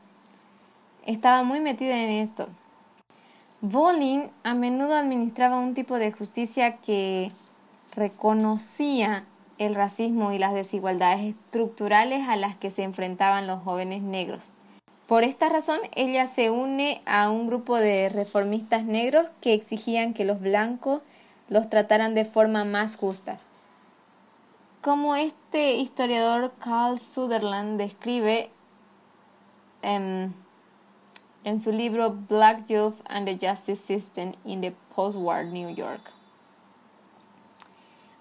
Estaba muy metida en esto. Bolin a menudo administraba un tipo de justicia que reconocía el racismo y las desigualdades estructurales a las que se enfrentaban los jóvenes negros. Por esta razón, ella se une a un grupo de reformistas negros que exigían que los blancos los trataran de forma más justa. como este historiador Carl Sutherland describe em, en su libro Black Youth and the Justice System in the Post-War New York.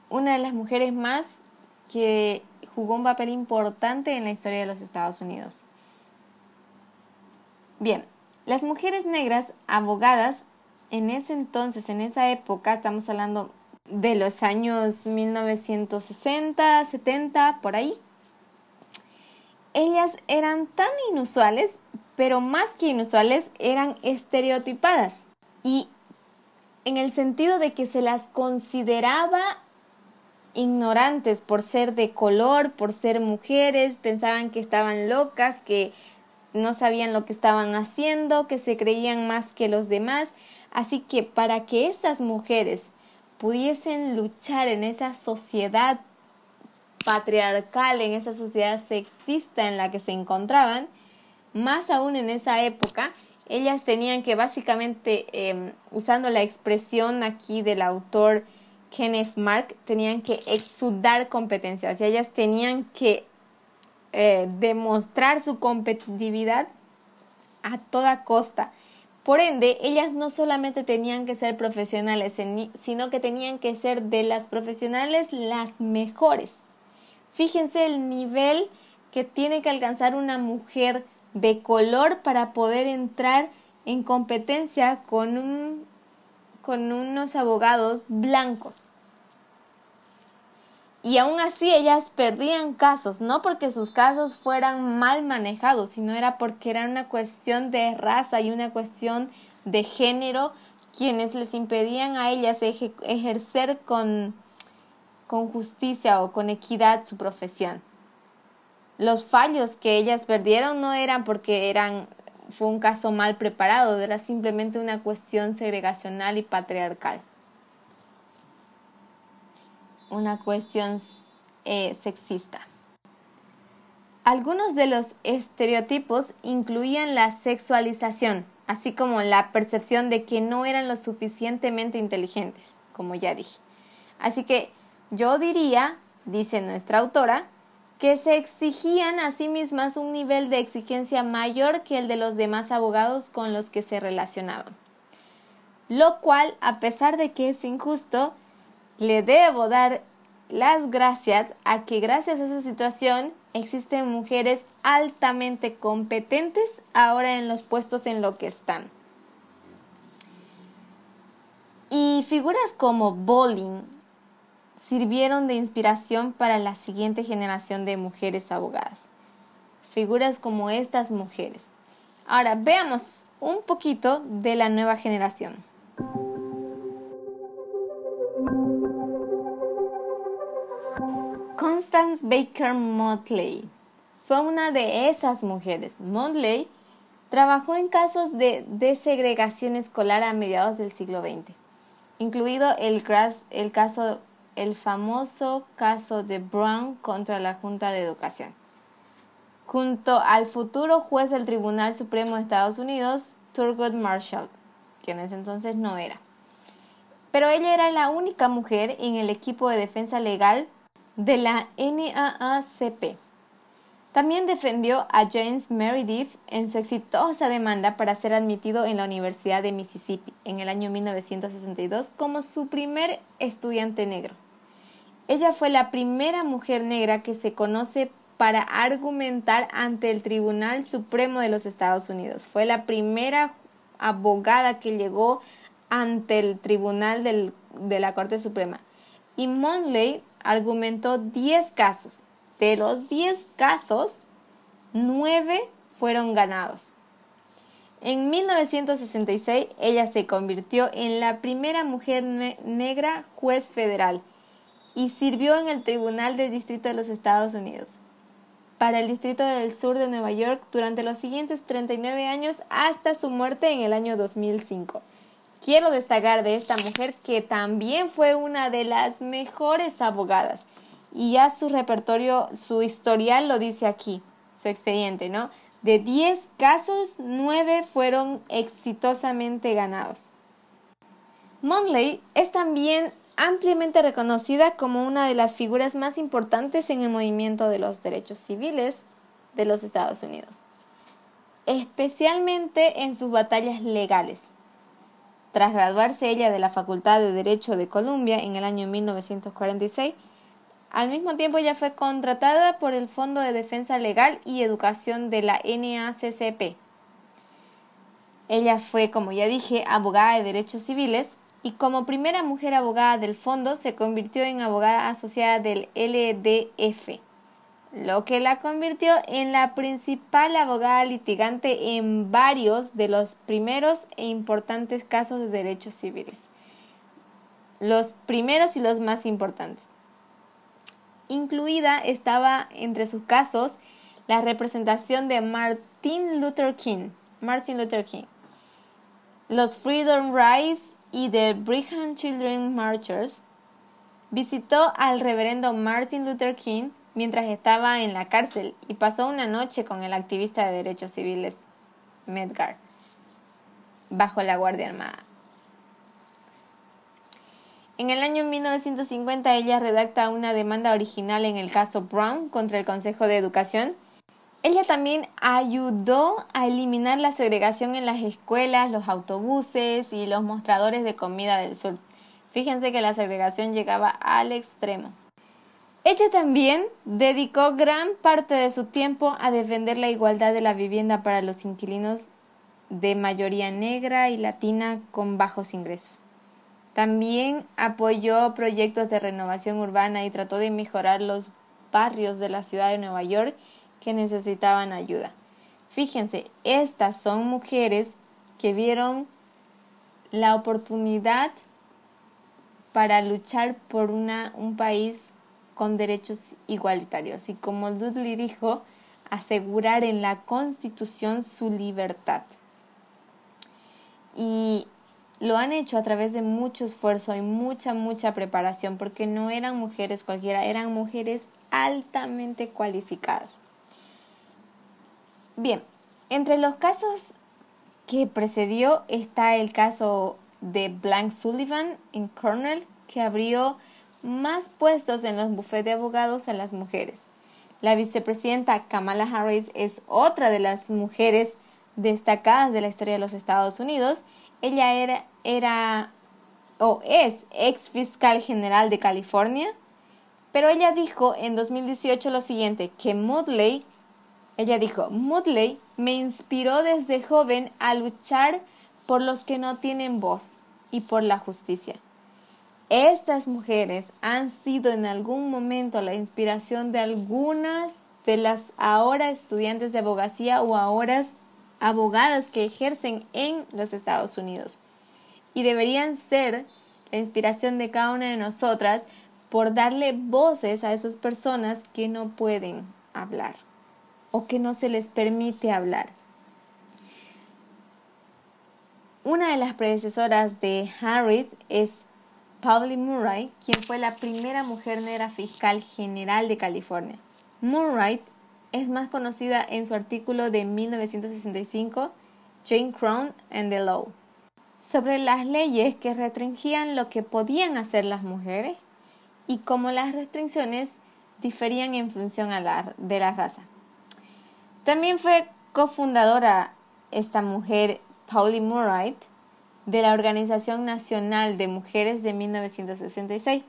Una de las mujeres más que jugó un papel importante en la historia de los Estados Unidos. Bien, las mujeres negras abogadas en ese entonces, en esa época, estamos hablando de los años 1960, 70, por ahí, ellas eran tan inusuales, pero más que inusuales, eran estereotipadas. Y en el sentido de que se las consideraba ignorantes por ser de color, por ser mujeres, pensaban que estaban locas, que no sabían lo que estaban haciendo, que se creían más que los demás. Así que para que estas mujeres pudiesen luchar en esa sociedad patriarcal, en esa sociedad sexista en la que se encontraban, más aún en esa época, ellas tenían que básicamente, em, usando la expresión aquí del autor Kenneth Mark, tenían que exudar competencia, o ellas tenían que eh, demostrar su competitividad a toda costa. Por ende, ellas no solamente tenían que ser profesionales, sino que tenían que ser de las profesionales las mejores. Fíjense el nivel que tiene que alcanzar una mujer de color para poder entrar en competencia con, con unos abogados blancos. Y aún así ellas perdían casos, no porque sus casos fueran mal manejados, sino era porque era una cuestión de raza y una cuestión de género quienes les impedían a ellas ejercer con, con justicia o con equidad su profesión. Los fallos que ellas perdieron no eran porque eran fue un caso mal preparado, era simplemente una cuestión segregacional y patriarcal. Una cuestión eh, sexista. Algunos de los estereotipos incluían la sexualización, así como la percepción de que no eran lo suficientemente inteligentes, como ya dije. Así que yo diría, dice nuestra autora, que se exigían a sí mismas un nivel de exigencia mayor que el de los demás abogados con los que se relacionaban. Lo cual, a pesar de que es injusto, le debo dar las gracias a que gracias a esa situación existen mujeres altamente competentes ahora en los puestos en lo que están. Y figuras como Bowling, sirvieron de inspiración para la siguiente generación de mujeres abogadas. Figuras como estas mujeres. Ahora veamos un poquito de la nueva generación. Constance Baker Motley fue una de esas mujeres. Motley trabajó en casos de desegregación escolar a mediados del siglo XX, incluido el, el caso el famoso caso de Brown contra la Junta de Educación. Junto al futuro juez del Tribunal Supremo de Estados Unidos, Thurgood Marshall, que en ese entonces no era. Pero ella era la única mujer en el equipo de defensa legal de la NAACP. También defendió a James Meredith en su exitosa demanda para ser admitido en la Universidad de Mississippi en el año 1962 como su primer estudiante negro. Ella fue la primera mujer negra que se conoce para argumentar ante el Tribunal Supremo de los Estados Unidos. Fue la primera abogada que llegó ante el Tribunal de la Corte Suprema. Y Monley argumentó 10 casos. De los 10 casos, 9 fueron ganados. En 1966, ella se convirtió en la primera mujer negra juez federal y sirvió en el Tribunal del Distrito de los Estados Unidos para el Distrito del Sur de Nueva York durante los siguientes 39 años hasta su muerte en el año 2005. Quiero destacar de esta mujer que también fue una de las mejores abogadas y ya su repertorio, su historial lo dice aquí, su expediente, ¿no? De 10 casos, 9 fueron exitosamente ganados. Monley es también ampliamente reconocida como una de las figuras más importantes en el movimiento de los derechos civiles de los Estados Unidos, especialmente en sus batallas legales. Tras graduarse ella de la Facultad de Derecho de Columbia en el año 1946, al mismo tiempo ella fue contratada por el Fondo de Defensa Legal y Educación de la NACCP. Ella fue, como ya dije, abogada de derechos civiles y como primera mujer abogada del fondo se convirtió en abogada asociada del LDF, lo que la convirtió en la principal abogada litigante en varios de los primeros e importantes casos de derechos civiles. Los primeros y los más importantes. Incluida estaba entre sus casos la representación de Martin Luther King, Martin Luther King, los Freedom Rides y de Brigham Children Marchers, visitó al reverendo Martin Luther King mientras estaba en la cárcel y pasó una noche con el activista de derechos civiles Medgar bajo la Guardia Armada. En el año 1950 ella redacta una demanda original en el caso Brown contra el Consejo de Educación ella también ayudó a eliminar la segregación en las escuelas, los autobuses y los mostradores de comida del sur. Fíjense que la segregación llegaba al extremo. Ella también dedicó gran parte de su tiempo a defender la igualdad de la vivienda para los inquilinos de mayoría negra y latina con bajos ingresos. También apoyó proyectos de renovación urbana y trató de mejorar los barrios de la ciudad de Nueva York que necesitaban ayuda. Fíjense, estas son mujeres que vieron la oportunidad para luchar por una, un país con derechos igualitarios y como Dudley dijo, asegurar en la constitución su libertad. Y lo han hecho a través de mucho esfuerzo y mucha, mucha preparación, porque no eran mujeres cualquiera, eran mujeres altamente cualificadas. Bien, entre los casos que precedió está el caso de Blank Sullivan en Cornell, que abrió más puestos en los bufetes de abogados a las mujeres. La vicepresidenta Kamala Harris es otra de las mujeres destacadas de la historia de los Estados Unidos. Ella era, era o es ex fiscal general de California, pero ella dijo en 2018 lo siguiente, que Moodley ella dijo, Mudley me inspiró desde joven a luchar por los que no tienen voz y por la justicia. Estas mujeres han sido en algún momento la inspiración de algunas de las ahora estudiantes de abogacía o ahora abogadas que ejercen en los Estados Unidos. Y deberían ser la inspiración de cada una de nosotras por darle voces a esas personas que no pueden hablar o que no se les permite hablar. Una de las predecesoras de Harris es Pauli Murray, quien fue la primera mujer negra fiscal general de California. Murray es más conocida en su artículo de 1965, Jane Crown and the Law, sobre las leyes que restringían lo que podían hacer las mujeres y cómo las restricciones diferían en función de la raza. También fue cofundadora esta mujer, Pauli Murray, de la Organización Nacional de Mujeres de 1966.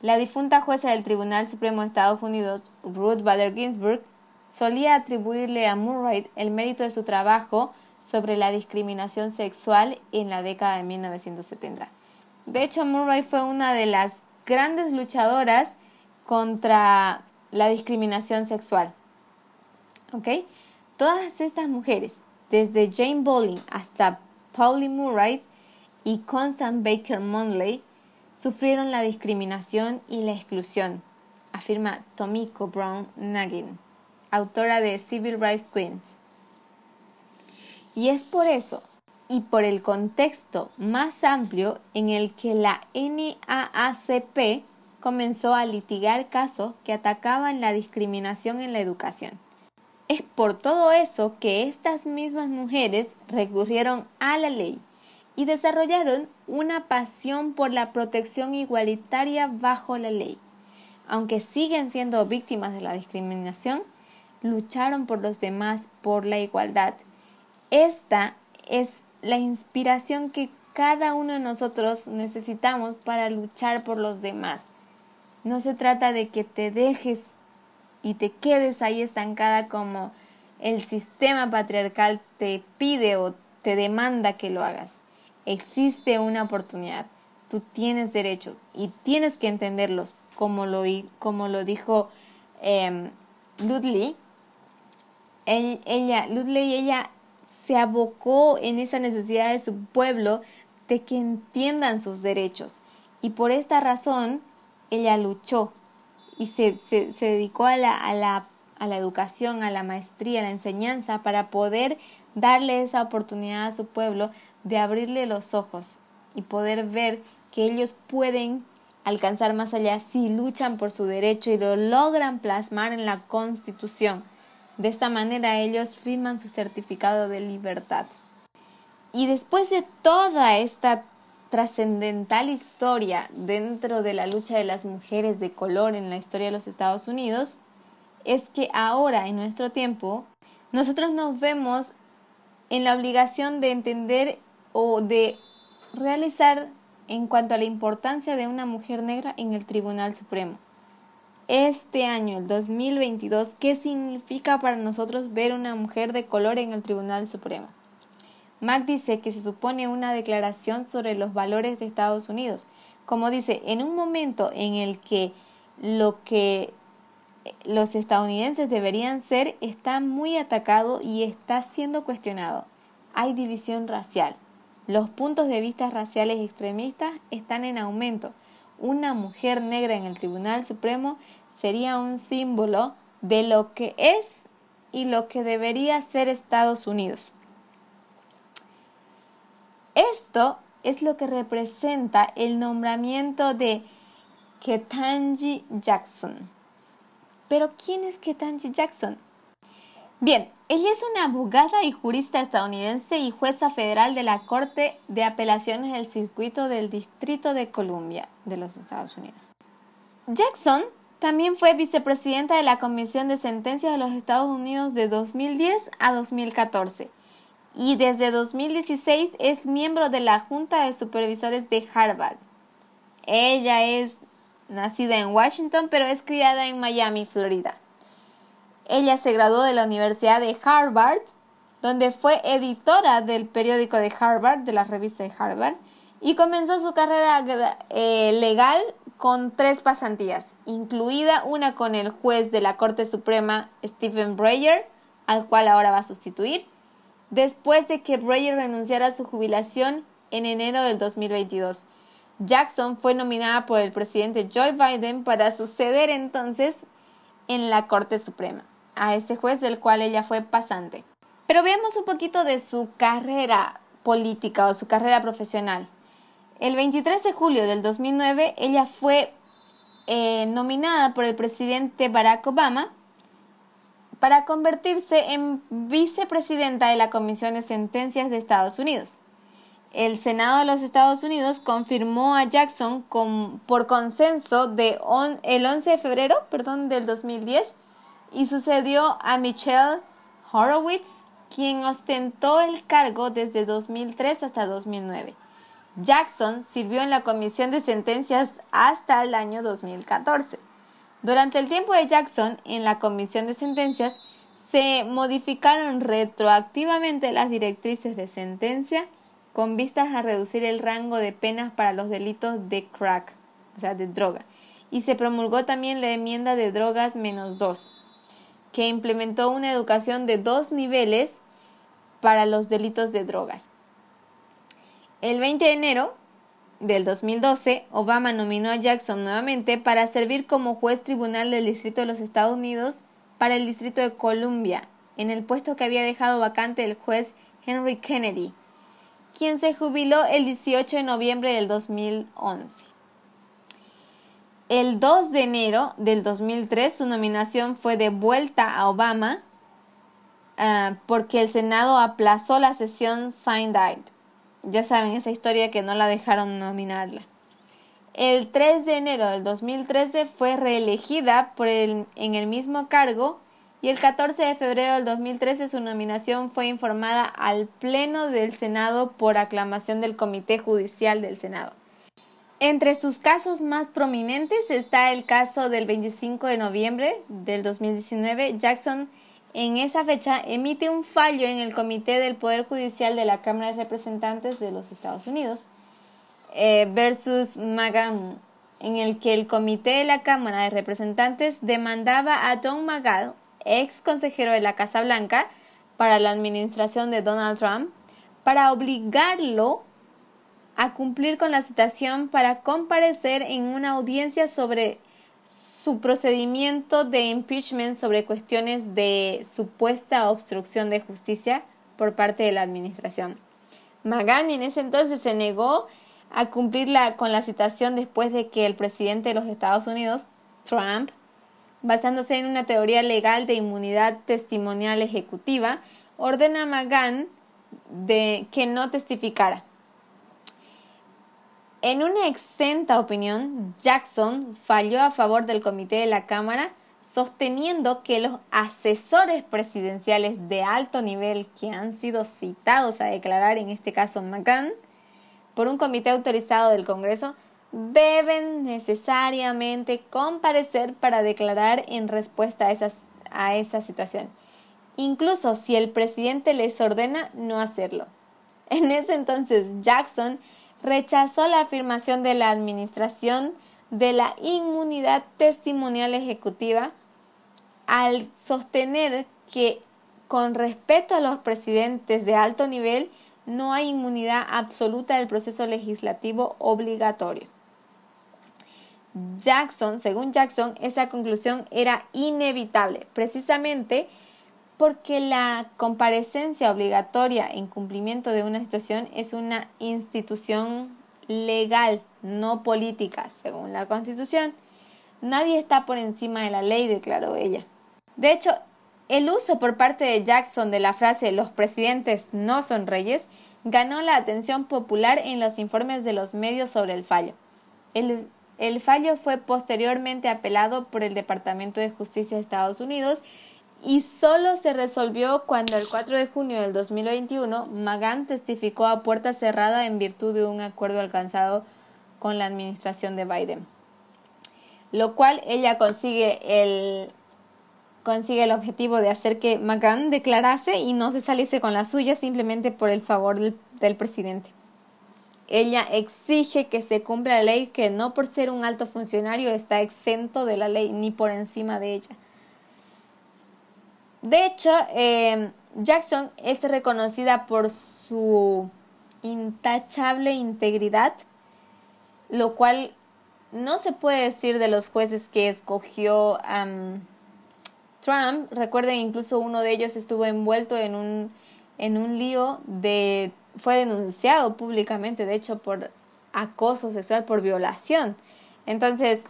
La difunta jueza del Tribunal Supremo de Estados Unidos, Ruth Bader Ginsburg, solía atribuirle a Murray el mérito de su trabajo sobre la discriminación sexual en la década de 1970. De hecho, Murray fue una de las grandes luchadoras contra la discriminación sexual. ¿ok? Todas estas mujeres, desde Jane Bolin hasta Pauli Murray y Constance Baker Monley, sufrieron la discriminación y la exclusión, afirma Tomiko Brown Nagin, autora de Civil Rights Queens. Y es por eso y por el contexto más amplio en el que la NAACP comenzó a litigar casos que atacaban la discriminación en la educación. Es por todo eso que estas mismas mujeres recurrieron a la ley y desarrollaron una pasión por la protección igualitaria bajo la ley. Aunque siguen siendo víctimas de la discriminación, lucharon por los demás, por la igualdad. Esta es la inspiración que cada uno de nosotros necesitamos para luchar por los demás. No se trata de que te dejes y te quedes ahí estancada como el sistema patriarcal te pide o te demanda que lo hagas. Existe una oportunidad. Tú tienes derechos y tienes que entenderlos, como lo, como lo dijo eh, Ludley. ella, Ludley, ella se abocó en esa necesidad de su pueblo de que entiendan sus derechos. Y por esta razón, ella luchó y se, dedicó a la, a, la, a la educación, a la maestría, a la enseñanza, para poder darle esa oportunidad a su pueblo de abrirle los ojos y poder ver que ellos pueden alcanzar más allá si luchan por su derecho y lo logran plasmar en la Constitución. De esta manera ellos firman su certificado de libertad. Y después de toda esta trascendental historia dentro de la lucha de las mujeres de color en la historia de los Estados Unidos, es que ahora, en nuestro tiempo, nosotros nos vemos en la obligación de entender o de realizar en cuanto a la importancia de una mujer negra en el Tribunal Supremo. Este año, el 2022, ¿qué significa para nosotros ver una mujer de color en el Tribunal Supremo? Mac dice que se supone una declaración sobre los valores de Estados Unidos. Como dice, en un momento en el que lo que los estadounidenses deberían ser está muy atacado y está siendo cuestionado. Hay división racial. Los puntos de vista raciales extremistas están en aumento. Una mujer negra en el Tribunal Supremo sería un símbolo de lo que es y lo que debería ser Estados Unidos. Esto es lo que representa el nombramiento de Ketanji Jackson. Pero ¿quién es Ketanji Jackson? Bien, ella es una abogada y jurista estadounidense y jueza federal de la Corte de Apelaciones del Circuito del Distrito de Columbia de los Estados Unidos. Jackson también fue vicepresidenta de la Comisión de Sentencias de los Estados Unidos de 2010 a 2014 y desde 2016 es miembro de la Junta de Supervisores de Harvard. Ella es nacida en Washington, pero es criada en Miami, Florida. Ella se graduó de la Universidad de Harvard, donde fue editora del periódico de Harvard, de la revista de Harvard, y comenzó su carrera eh, legal con tres pasantías, incluida una con el juez de la Corte Suprema Stephen Breyer, al cual ahora va a sustituir, después de que Breyer renunciara a su jubilación en enero del 2022. Jackson fue nominada por el presidente Joe Biden para suceder entonces en la Corte Suprema, a este juez del cual ella fue pasante. Pero veamos un poquito de su carrera política o su carrera profesional. El 23 de julio del 2009 ella fue eh, nominada por el presidente Barack Obama para convertirse en vicepresidenta de la Comisión de Sentencias de Estados Unidos. El Senado de los Estados Unidos confirmó a Jackson por consenso el 11 de febrero perdón, del 2010 y sucedió a Michelle Horowitz, quien ostentó el cargo desde 2003 hasta 2009. Jackson sirvió en la Comisión de Sentencias hasta el año 2014. Durante el tiempo de Jackson en la Comisión de Sentencias, se modificaron retroactivamente las directrices de sentencia con vistas a reducir el rango de penas para los delitos de crack, o sea, de droga. Y se promulgó también la enmienda de drogas menos 2, que implementó una educación de dos niveles para los delitos de drogas. El 20 de enero del 2012, Obama nominó a Jackson nuevamente para servir como juez tribunal del Distrito de los Estados Unidos para el Distrito de Columbia, en el puesto que había dejado vacante el juez Henry Kennedy, quien se jubiló el 18 de noviembre del 2011. El 2 de enero del 2003 su nominación fue devuelta a Obama ah, porque el Senado aplazó la sesión Signed ya saben, esa historia que no la dejaron nominarla. El 3 de enero del 2013 fue reelegida por en el mismo cargo y el 14 de febrero del 2013 su nominación fue informada al Pleno del Senado por aclamación del Comité Judicial del Senado. Entre sus casos más prominentes está el caso del 25 de noviembre del 2019. Jackson en esa fecha emite un fallo en el Comité del Poder Judicial de la Cámara de Representantes de los Estados Unidos eh, versus McGahn, en el que el comité de la Cámara de Representantes demandaba a Don McGahn, ex consejero de la Casa Blanca para la administración de Donald Trump, para obligarlo a cumplir con la citación para comparecer en una audiencia sobre su procedimiento de impeachment sobre cuestiones de supuesta obstrucción de justicia por parte de la administración. McGahn en ese entonces se negó a cumplirla con la citación después de que el presidente de los Estados Unidos, Trump, basándose en una teoría legal de inmunidad testimonial ejecutiva, ordena a McGahn de que no testificara. En una exenta opinión, Jackson falló a favor del comité de la Cámara, sosteniendo que los asesores presidenciales de alto nivel que han sido citados a declarar, en este caso McGahn, por un comité autorizado del Congreso deben necesariamente comparecer para declarar en respuesta a, a esa situación, incluso si el presidente les ordena no hacerlo. En ese entonces, Jackson rechazó la afirmación de la Administración de la inmunidad testimonial ejecutiva al sostener que con respeto a los presidentes de alto nivel no hay inmunidad absoluta del proceso legislativo obligatorio. Jackson, según Jackson, esa conclusión era inevitable, precisamente porque la comparecencia obligatoria en cumplimiento de una situación es una institución legal, no política, según la Constitución. Nadie está por encima de la ley, declaró ella. De hecho, el uso por parte de Jackson de la frase los presidentes no son reyes ganó la atención popular en los informes de los medios sobre el fallo. El, fallo fue posteriormente apelado por el Departamento de Justicia de Estados Unidos y solo se resolvió cuando el 4 de junio del 2021 Magan testificó a puerta cerrada en virtud de un acuerdo alcanzado con la administración de Biden, lo cual ella consigue el, consigue el objetivo de hacer que McGahn declarase y no se saliese con la suya simplemente por el favor del, presidente. Ella exige que se cumpla la ley que no por ser un alto funcionario está exento de la ley ni por encima de ella. De hecho, eh, Jackson es reconocida por su intachable integridad, lo cual no se puede decir de los jueces que escogió Trump. Recuerden, incluso uno de ellos estuvo envuelto en un, en un lío de, fue denunciado públicamente, de hecho, por acoso sexual, por violación. Entonces,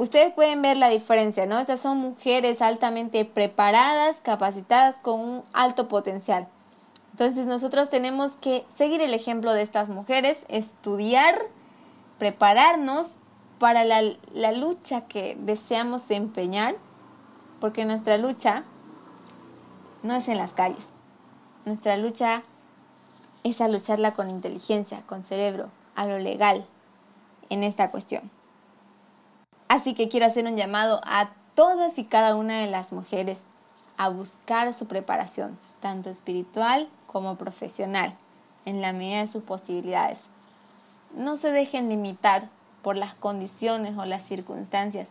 ustedes pueden ver la diferencia, ¿no? Estas son mujeres altamente preparadas, capacitadas, con un alto potencial. Entonces nosotros tenemos que seguir el ejemplo de estas mujeres, estudiar, prepararnos para la, la lucha que deseamos empeñar, porque nuestra lucha no es en las calles. Nuestra lucha es a lucharla con inteligencia, con cerebro, a lo legal en esta cuestión. Así que quiero hacer un llamado a todas y cada una de las mujeres a buscar su preparación, tanto espiritual como profesional, en la medida de sus posibilidades. No se dejen limitar por las condiciones o las circunstancias.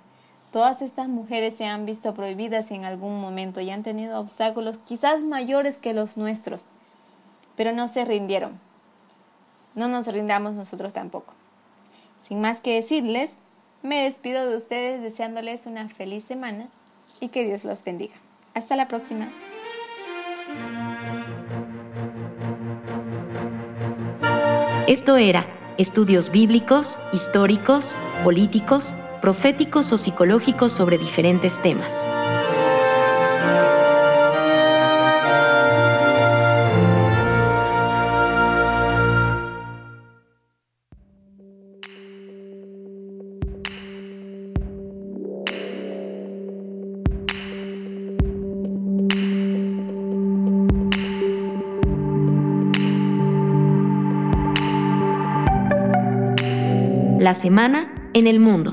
Todas estas mujeres se han visto prohibidas en algún momento y han tenido obstáculos quizás mayores que los nuestros, pero no se rindieron. No nos rindamos nosotros tampoco. Sin más que decirles, me despido de ustedes deseándoles una feliz semana y que Dios los bendiga. Hasta la próxima. Esto era Estudios Bíblicos, Históricos, Políticos, Proféticos o Psicológicos sobre diferentes temas. La semana en el mundo.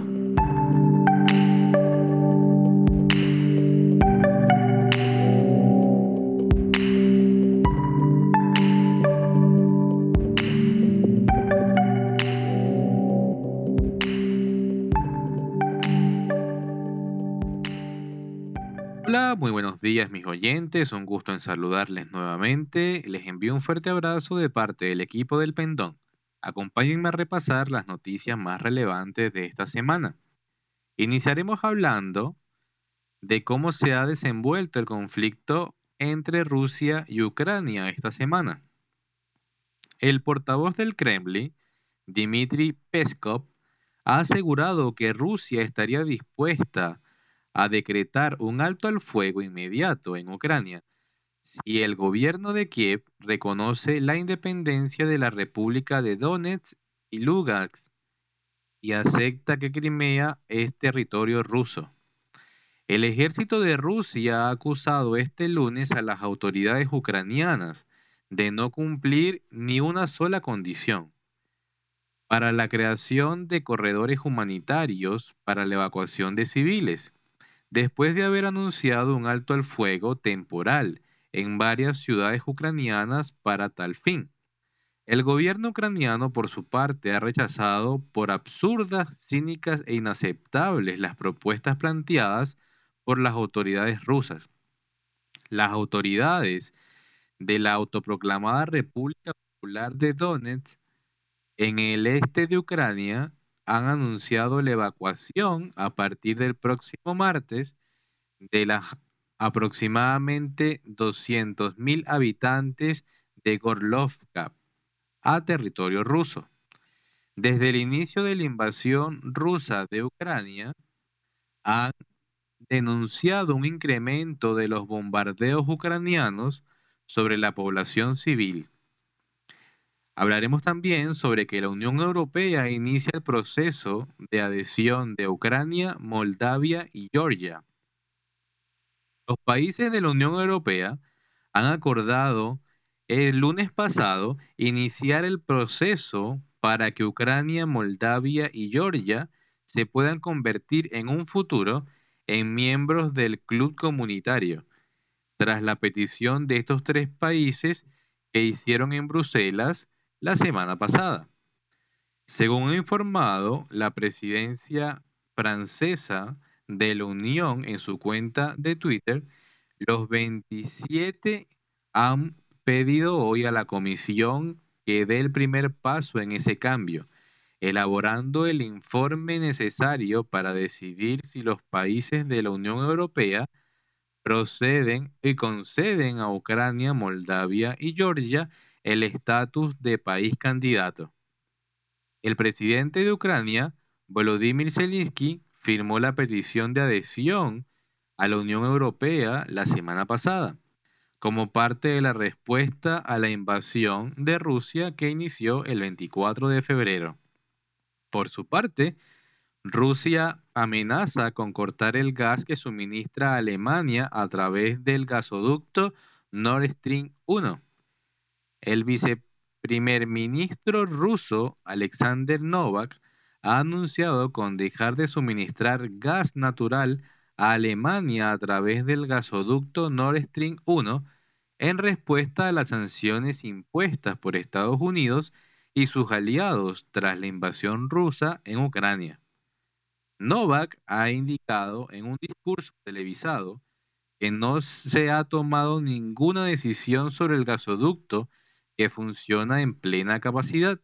Muy buenos días mis oyentes, un gusto en saludarles nuevamente. Les envío un fuerte abrazo de parte del equipo del Pendón. Acompáñenme a repasar las noticias más relevantes de esta semana. Iniciaremos hablando de cómo se ha desenvuelto el conflicto entre Rusia y Ucrania esta semana. El portavoz del Kremlin, Dmitry Peskov, ha asegurado que Rusia estaría dispuesta a decretar un alto al fuego inmediato en Ucrania si el gobierno de Kiev reconoce la independencia de la República de Donetsk y Lugansk y acepta que Crimea es territorio ruso. El ejército de Rusia ha acusado este lunes a las autoridades ucranianas de no cumplir ni una sola condición para la creación de corredores humanitarios para la evacuación de civiles después de haber anunciado un alto al fuego temporal en varias ciudades ucranianas para tal fin. El gobierno ucraniano, por su parte, ha rechazado por absurdas, cínicas e inaceptables las propuestas planteadas por las autoridades rusas. Las autoridades de la autoproclamada República Popular de Donetsk en el este de Ucrania han anunciado la evacuación a partir del próximo martes de las aproximadamente 200.000 habitantes de Gorlovka a territorio ruso. Desde el inicio de la invasión rusa de Ucrania, han denunciado un incremento de los bombardeos ucranianos sobre la población civil Hablaremos también sobre que la Unión Europea inicia el proceso de adhesión de Ucrania, Moldavia y Georgia. Los países de la Unión Europea han acordado el lunes pasado iniciar el proceso para que Ucrania, Moldavia y Georgia se puedan convertir en un futuro en miembros del club comunitario, tras la petición de estos tres países que hicieron en Bruselas la semana pasada. Según ha informado la presidencia francesa de la Unión en su cuenta de Twitter, los 27 han pedido hoy a la Comisión que dé el primer paso en ese cambio, elaborando el informe necesario para decidir si los países de la Unión Europea proceden y conceden a Ucrania, Moldavia y Georgia el estatus de país candidato. El presidente de Ucrania, Volodymyr Zelensky, firmó la petición de adhesión a la Unión Europea la semana pasada, como parte de la respuesta a la invasión de Rusia que inició el 24 de febrero. Por su parte, Rusia amenaza con cortar el gas que suministra a Alemania a través del gasoducto Nord Stream 1 el viceprimer ministro ruso Alexander Novak ha anunciado con dejar de suministrar gas natural a Alemania a través del gasoducto Nord Stream 1 en respuesta a las sanciones impuestas por Estados Unidos y sus aliados tras la invasión rusa en Ucrania. Novak ha indicado en un discurso televisado que no se ha tomado ninguna decisión sobre el gasoducto que funciona en plena capacidad.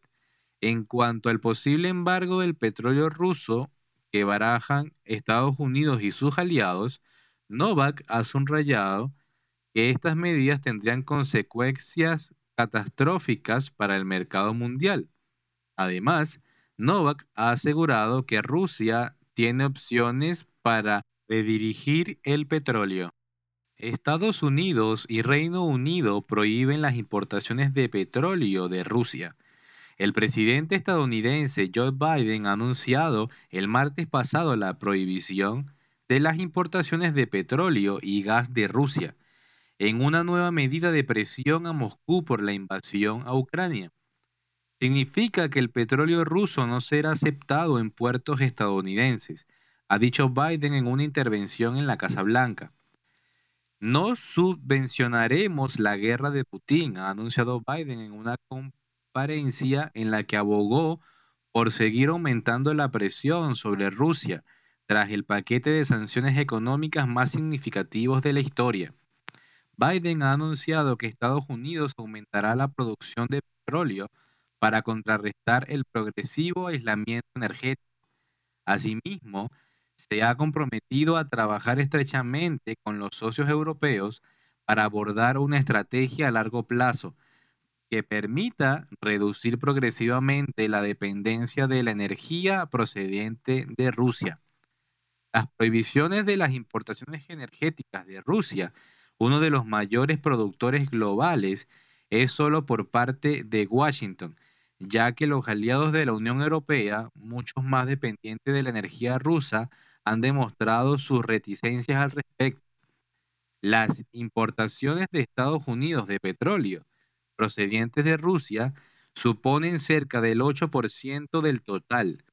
En cuanto al posible embargo del petróleo ruso que barajan Estados Unidos y sus aliados, Novak ha subrayado que estas medidas tendrían consecuencias catastróficas para el mercado mundial. Además, Novak ha asegurado que Rusia tiene opciones para redirigir el petróleo. Estados Unidos y Reino Unido prohíben las importaciones de petróleo de Rusia. El presidente estadounidense Joe Biden ha anunciado el martes pasado la prohibición de las importaciones de petróleo y gas de Rusia, en una nueva medida de presión a Moscú por la invasión a Ucrania. significa que el petróleo ruso no será aceptado en puertos estadounidenses, ha dicho Biden en una intervención en la Casa Blanca. No subvencionaremos la guerra de Putin, ha anunciado Biden en una conferencia en la que abogó por seguir aumentando la presión sobre Rusia tras el paquete de sanciones económicas más significativos de la historia. Biden ha anunciado que Estados Unidos aumentará la producción de petróleo para contrarrestar el progresivo aislamiento energético. Asimismo, se ha comprometido a trabajar estrechamente con los socios europeos para abordar una estrategia a largo plazo que permita reducir progresivamente la dependencia de la energía procedente de Rusia. Las prohibiciones de las importaciones energéticas de Rusia, uno de los mayores productores globales, es solo por parte de Washington, ya que los aliados de la Unión Europea, muchos más dependientes de la energía rusa, han demostrado sus reticencias al respecto. Las importaciones de Estados Unidos de petróleo procedientes de Rusia suponen cerca del 8% del total,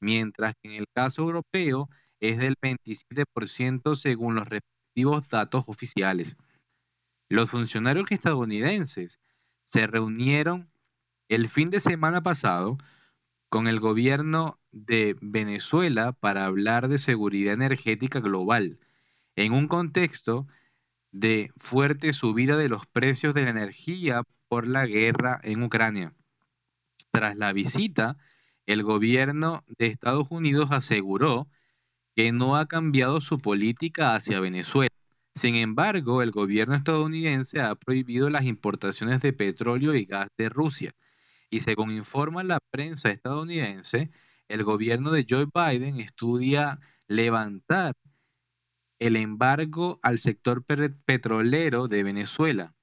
mientras que en el caso europeo es del 27% según los respectivos datos oficiales. Los funcionarios estadounidenses se reunieron el fin de semana pasado con el gobierno de Venezuela para hablar de seguridad energética global, en un contexto de fuerte subida de los precios de la energía por la guerra en Ucrania. Tras la visita, el gobierno de Estados Unidos aseguró que no ha cambiado su política hacia Venezuela. Sin embargo, el gobierno estadounidense ha prohibido las importaciones de petróleo y gas de Rusia y según informa la prensa estadounidense, el gobierno de Joe Biden estudia levantar el embargo al sector petrolero de Venezuela.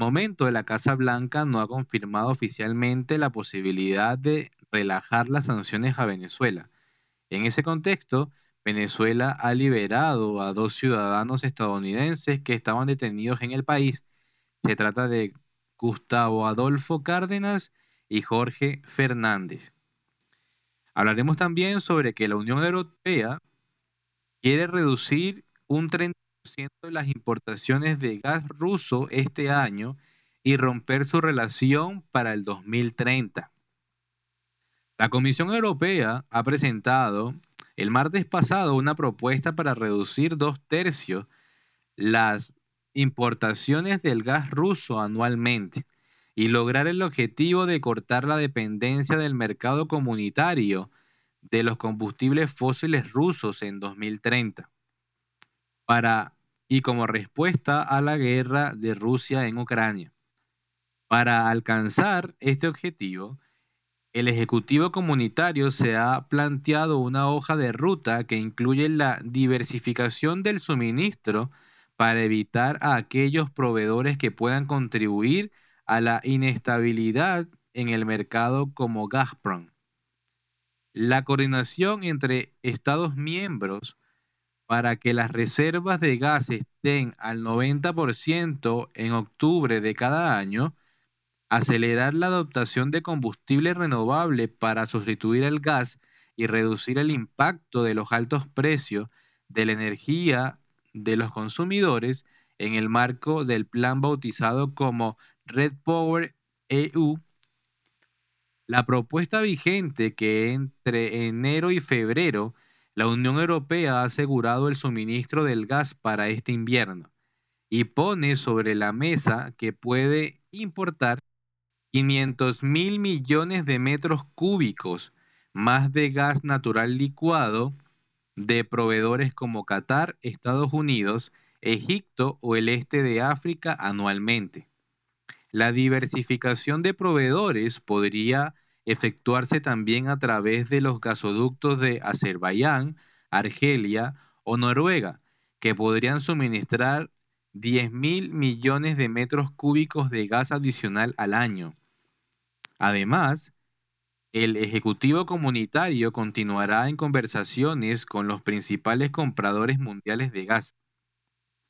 Momento de la Casa Blanca no ha confirmado oficialmente la posibilidad de relajar las sanciones a Venezuela. En ese contexto, Venezuela ha liberado a dos ciudadanos estadounidenses que estaban detenidos en el país. Se trata de Gustavo Adolfo Cárdenas y Jorge Fernández. Hablaremos también sobre que la Unión Europea quiere reducir un 30% las importaciones de gas ruso este año y romper su relación para el 2030. La Comisión Europea ha presentado el martes pasado una propuesta para reducir dos tercios las importaciones del gas ruso anualmente y lograr el objetivo de cortar la dependencia del mercado comunitario de los combustibles fósiles rusos en 2030. Para y como respuesta a la guerra de Rusia en Ucrania. Para alcanzar este objetivo, el Ejecutivo Comunitario se ha planteado una hoja de ruta que incluye la diversificación del suministro para evitar a aquellos proveedores que puedan contribuir a la inestabilidad en el mercado como Gazprom. La coordinación entre Estados miembros para que las reservas de gas estén al 90% en octubre de cada año, acelerar la adoptación de combustible renovable para sustituir el gas y reducir el impacto de los altos precios de la energía de los consumidores en el marco del plan bautizado como Red Power EU, la propuesta vigente que entre enero y febrero la Unión Europea ha asegurado el suministro del gas para este invierno y pone sobre la mesa que puede importar 500 mil millones de metros cúbicos más de gas natural licuado de proveedores como Qatar, Estados Unidos, Egipto o el este de África anualmente. La diversificación de proveedores podría efectuarse también a través de los gasoductos de Azerbaiyán, Argelia o Noruega, que podrían suministrar 10 mil millones de metros cúbicos de gas adicional al año. Además, el Ejecutivo Comunitario continuará en conversaciones con los principales compradores mundiales de gas,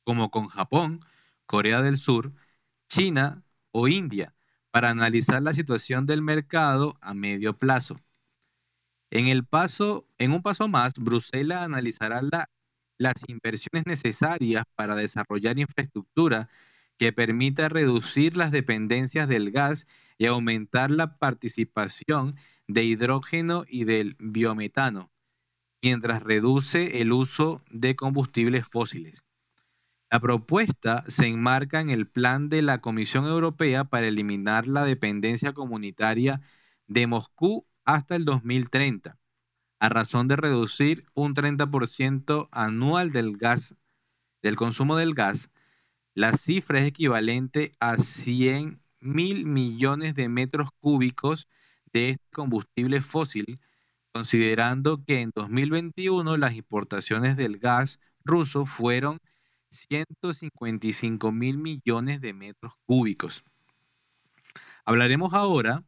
como con Japón, Corea del Sur, China o India para analizar la situación del mercado a medio plazo. En, un paso más, Bruselas analizará las inversiones necesarias para desarrollar infraestructura que permita reducir las dependencias del gas y aumentar la participación de hidrógeno y del biometano, mientras reduce el uso de combustibles fósiles. La propuesta se enmarca en el plan de la Comisión Europea para eliminar la dependencia comunitaria de Moscú hasta el 2030, a razón de reducir un 30% anual del gas, del consumo del gas. La cifra es equivalente a 100 mil millones de metros cúbicos de este combustible fósil, considerando que en 2021 las importaciones del gas ruso fueron 155 mil millones de metros cúbicos. Hablaremos ahora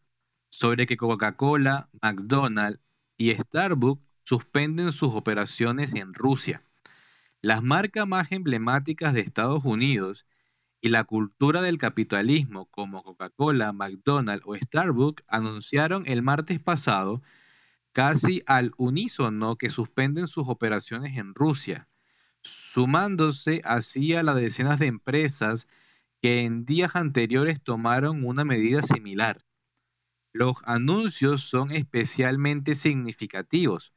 sobre que Coca-Cola, McDonald's y Starbucks suspenden sus operaciones en Rusia. Las marcas más emblemáticas de Estados Unidos y la cultura del capitalismo como Coca-Cola, McDonald's o Starbucks anunciaron el martes pasado casi al unísono que suspenden sus operaciones en Rusia sumándose así a las decenas de empresas que en días anteriores tomaron una medida similar. Los anuncios son especialmente significativos,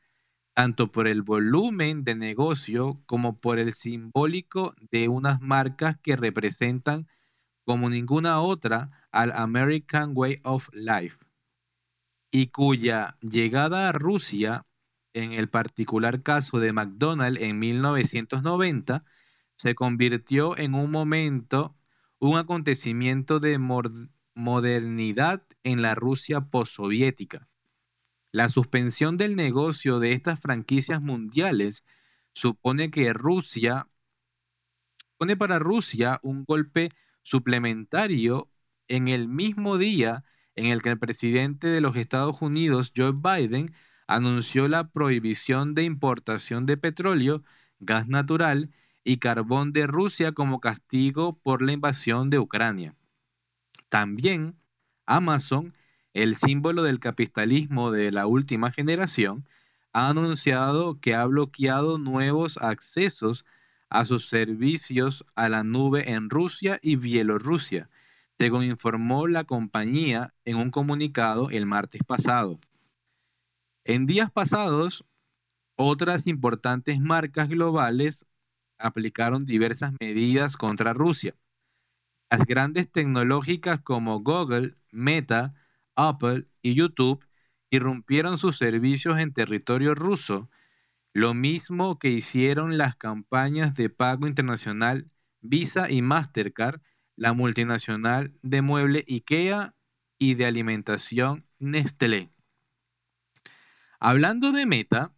tanto por el volumen de negocio como por el simbólico de unas marcas que representan como ninguna otra al American Way of Life y cuya llegada a Rusia en el particular caso de McDonald's en 1990, se convirtió en un momento, un acontecimiento de modernidad en la Rusia postsoviética. La suspensión del negocio de estas franquicias mundiales supone que Rusia pone para Rusia un golpe suplementario en el mismo día en el que el presidente de los Estados Unidos, Joe Biden, anunció la prohibición de importación de petróleo, gas natural y carbón de Rusia como castigo por la invasión de Ucrania. También Amazon, el símbolo del capitalismo de la última generación, ha anunciado que ha bloqueado nuevos accesos a sus servicios a la nube en Rusia y Bielorrusia, según informó la compañía en un comunicado el martes pasado. En días pasados, otras importantes marcas globales aplicaron diversas medidas contra Rusia. Las grandes tecnológicas como Google, Meta, Apple y YouTube irrumpieron sus servicios en territorio ruso, lo mismo que hicieron las campañas de pago internacional Visa y Mastercard, la multinacional de mueble IKEA y de alimentación Nestlé. Hablando de Meta,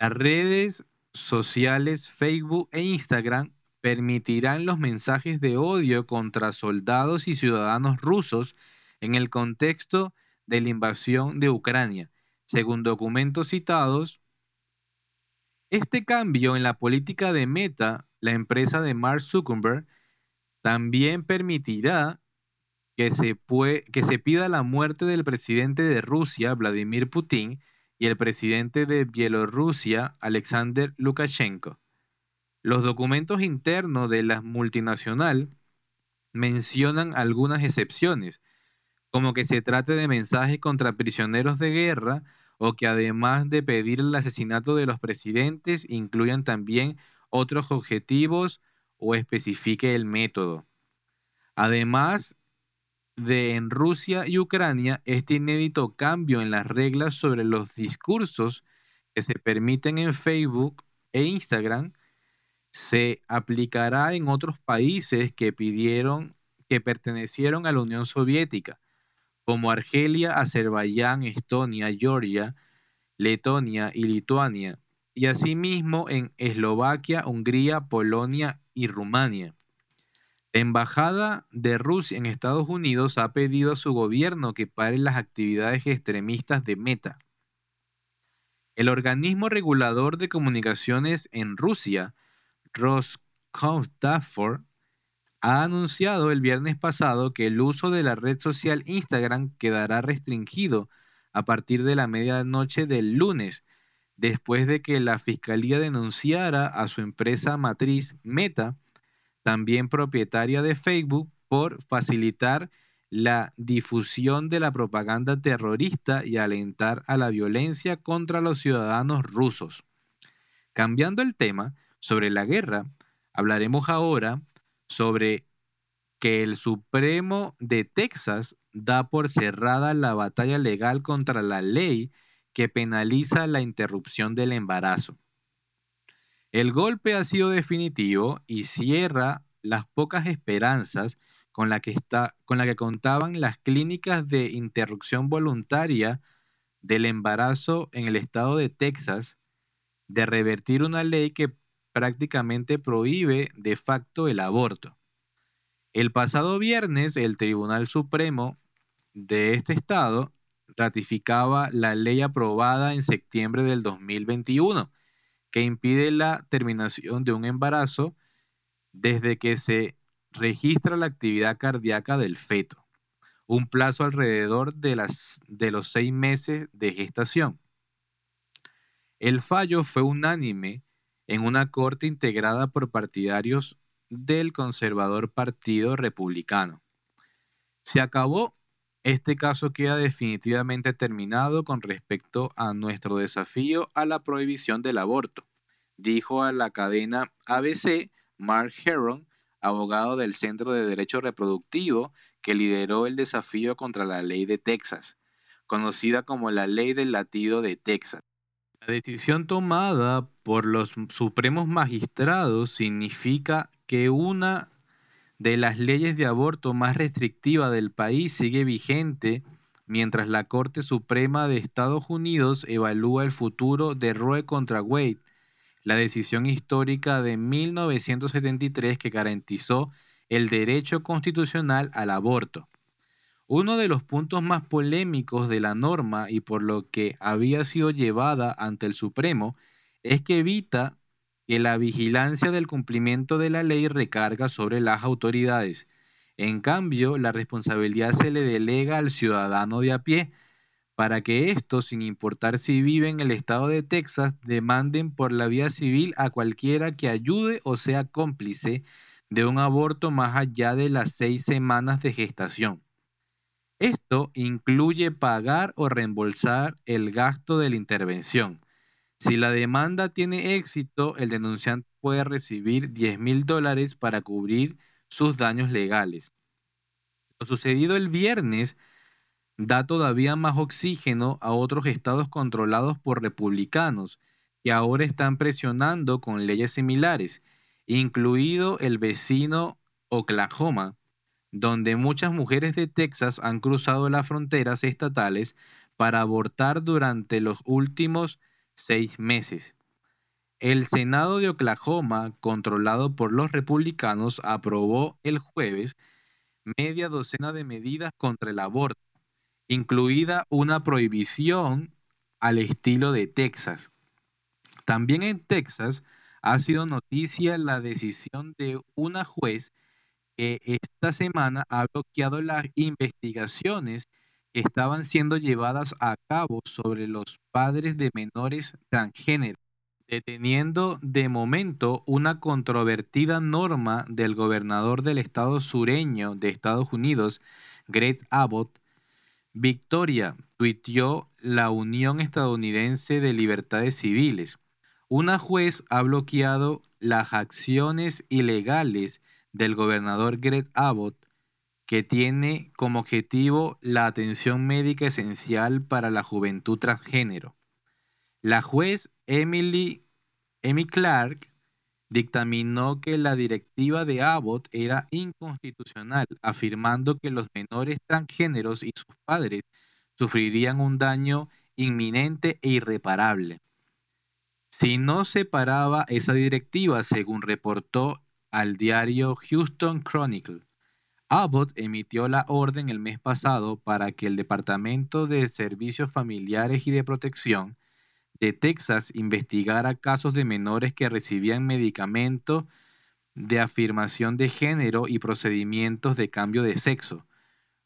las redes sociales Facebook e Instagram permitirán los mensajes de odio contra soldados y ciudadanos rusos en el contexto de la invasión de Ucrania. Según documentos citados, este cambio en la política de Meta, la empresa de Mark Zuckerberg, también permitirá que se, que se pida la muerte del presidente de Rusia, Vladimir Putin, y el presidente de Bielorrusia, Alexander Lukashenko. Los documentos internos de la multinacional mencionan algunas excepciones, como que se trate de mensajes contra prisioneros de guerra o que además de pedir el asesinato de los presidentes incluyan también otros objetivos o especifique el método. Además, de en Rusia y Ucrania este inédito cambio en las reglas sobre los discursos que se permiten en Facebook e Instagram se aplicará en otros países que pidieron que pertenecieron a la Unión Soviética, como Argelia, Azerbaiyán, Estonia, Georgia, Letonia y Lituania, y asimismo en Eslovaquia, Hungría, Polonia y Rumania. La Embajada de Rusia en Estados Unidos ha pedido a su gobierno que pare las actividades extremistas de Meta. El organismo regulador de comunicaciones en Rusia, Roskomnadzor, ha anunciado el viernes pasado que el uso de la red social Instagram quedará restringido a partir de la medianoche del lunes, después de que la fiscalía denunciara a su empresa matriz Meta, también propietaria de Facebook, por facilitar la difusión de la propaganda terrorista y alentar a la violencia contra los ciudadanos rusos. Cambiando el tema sobre la guerra, hablaremos ahora sobre que el Supremo de Texas da por cerrada la batalla legal contra la ley que penaliza la interrupción del embarazo. El golpe ha sido definitivo y cierra las pocas esperanzas con la que, que contaban las clínicas de interrupción voluntaria del embarazo en el estado de Texas de revertir una ley que prácticamente prohíbe de facto el aborto. El pasado viernes, el Tribunal Supremo de este estado ratificaba la ley aprobada en septiembre del 2021 que impide la terminación de un embarazo desde que se registra la actividad cardíaca del feto, un plazo alrededor de, las, los seis meses de gestación. El fallo fue unánime en una corte integrada por partidarios del conservador Partido Republicano. Se acabó, este caso queda definitivamente terminado con respecto a nuestro desafío a la prohibición del aborto, dijo a la cadena ABC Mark Heron, abogado del Centro de Derecho Reproductivo que lideró el desafío contra la ley de Texas, conocida como la ley del latido de Texas. La decisión tomada por los supremos magistrados significa que una de las leyes de aborto más restrictivas del país sigue vigente mientras la Corte Suprema de Estados Unidos evalúa el futuro de Roe contra Wade, la decisión histórica de 1973 que garantizó el derecho constitucional al aborto. Uno de los puntos más polémicos de la norma y por lo que había sido llevada ante el Supremo es que evita que la vigilancia del cumplimiento de la ley recarga sobre las autoridades. En cambio, la responsabilidad se le delega al ciudadano de a pie, para que estos, sin importar si viven en el estado de Texas, demanden por la vía civil a cualquiera que ayude o sea cómplice de un aborto más allá de las seis semanas de gestación. Esto incluye pagar o reembolsar el gasto de la intervención. Si la demanda tiene éxito, el denunciante puede recibir 10 mil dólares para cubrir sus daños legales. Lo sucedido el viernes da todavía más oxígeno a otros estados controlados por republicanos que ahora están presionando con leyes similares, incluido el vecino Oklahoma, donde muchas mujeres de Texas han cruzado las fronteras estatales para abortar durante los últimos seis meses. El Senado de Oklahoma, controlado por los republicanos, aprobó el jueves media docena de medidas contra el aborto, incluida una prohibición al estilo de Texas. También en Texas ha sido noticia la decisión de una juez que esta semana ha bloqueado las investigaciones estaban siendo llevadas a cabo sobre los padres de menores transgénero, deteniendo de momento una controvertida norma del gobernador del estado sureño de Estados Unidos, Greg Abbott, Victoria tuiteó la Unión Estadounidense de Libertades Civiles. Una juez ha bloqueado las acciones ilegales del gobernador Greg Abbott que tiene como objetivo la atención médica esencial para la juventud transgénero. La juez Emily, Clark dictaminó que la directiva de Abbott era inconstitucional, afirmando que los menores transgéneros y sus padres sufrirían un daño inminente e irreparable. Si no se paraba esa directiva, según reportó al diario Houston Chronicle, Abbott emitió la orden el mes pasado para que el Departamento de Servicios Familiares y de Protección de Texas investigara casos de menores que recibían medicamentos de afirmación de género y procedimientos de cambio de sexo,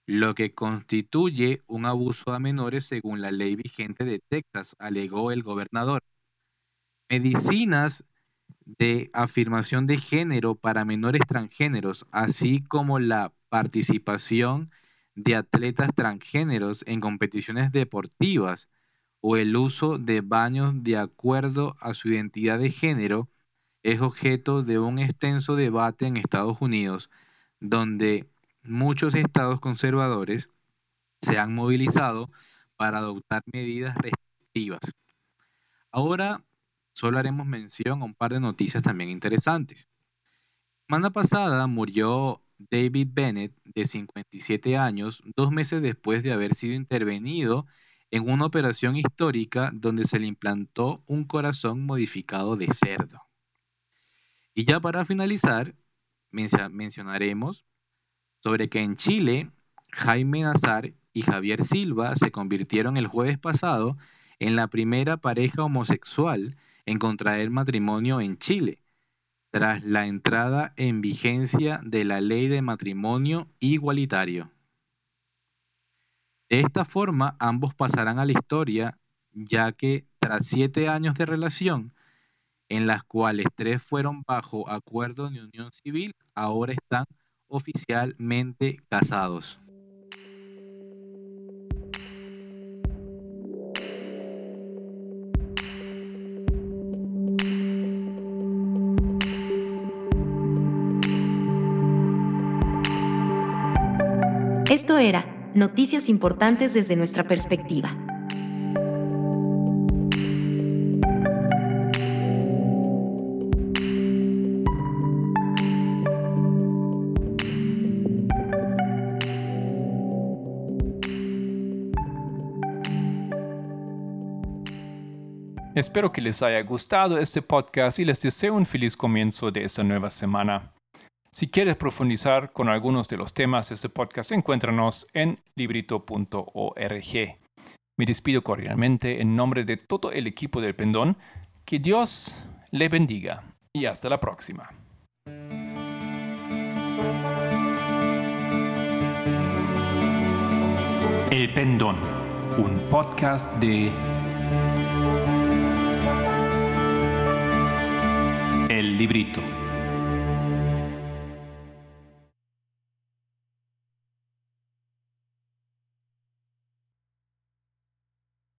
lo que constituye un abuso a menores según la ley vigente de Texas, alegó el gobernador. Medicinas de afirmación de género para menores transgéneros, así como la participación de atletas transgéneros en competiciones deportivas o el uso de baños de acuerdo a su identidad de género, es objeto de un extenso debate en Estados Unidos, donde muchos estados conservadores se han movilizado para adoptar medidas restrictivas. Ahora solo haremos mención a un par de noticias también interesantes. La semana pasada murió David Bennett, de 57 años, dos meses después de haber sido intervenido en una operación histórica donde se le implantó un corazón modificado de cerdo. Y ya para finalizar, mencionaremos sobre que en Chile, Jaime Nazar y Javier Silva se convirtieron el jueves pasado en la primera pareja homosexual en contraer matrimonio en Chile, tras la entrada en vigencia de la ley de matrimonio igualitario. De esta forma, ambos pasarán a la historia, ya que tras siete años de relación, en las cuales tres fueron bajo acuerdo de unión civil, ahora están oficialmente casados. Esto era Noticias Importantes desde nuestra perspectiva. Espero que les haya gustado este podcast y les deseo un feliz comienzo de esta nueva semana. Si quieres profundizar con algunos de los temas de este podcast, encuéntranos en librito.org. Me despido cordialmente en nombre de todo el equipo del Pendón. Que Dios le bendiga y hasta la próxima. El Pendón, un podcast de El Librito.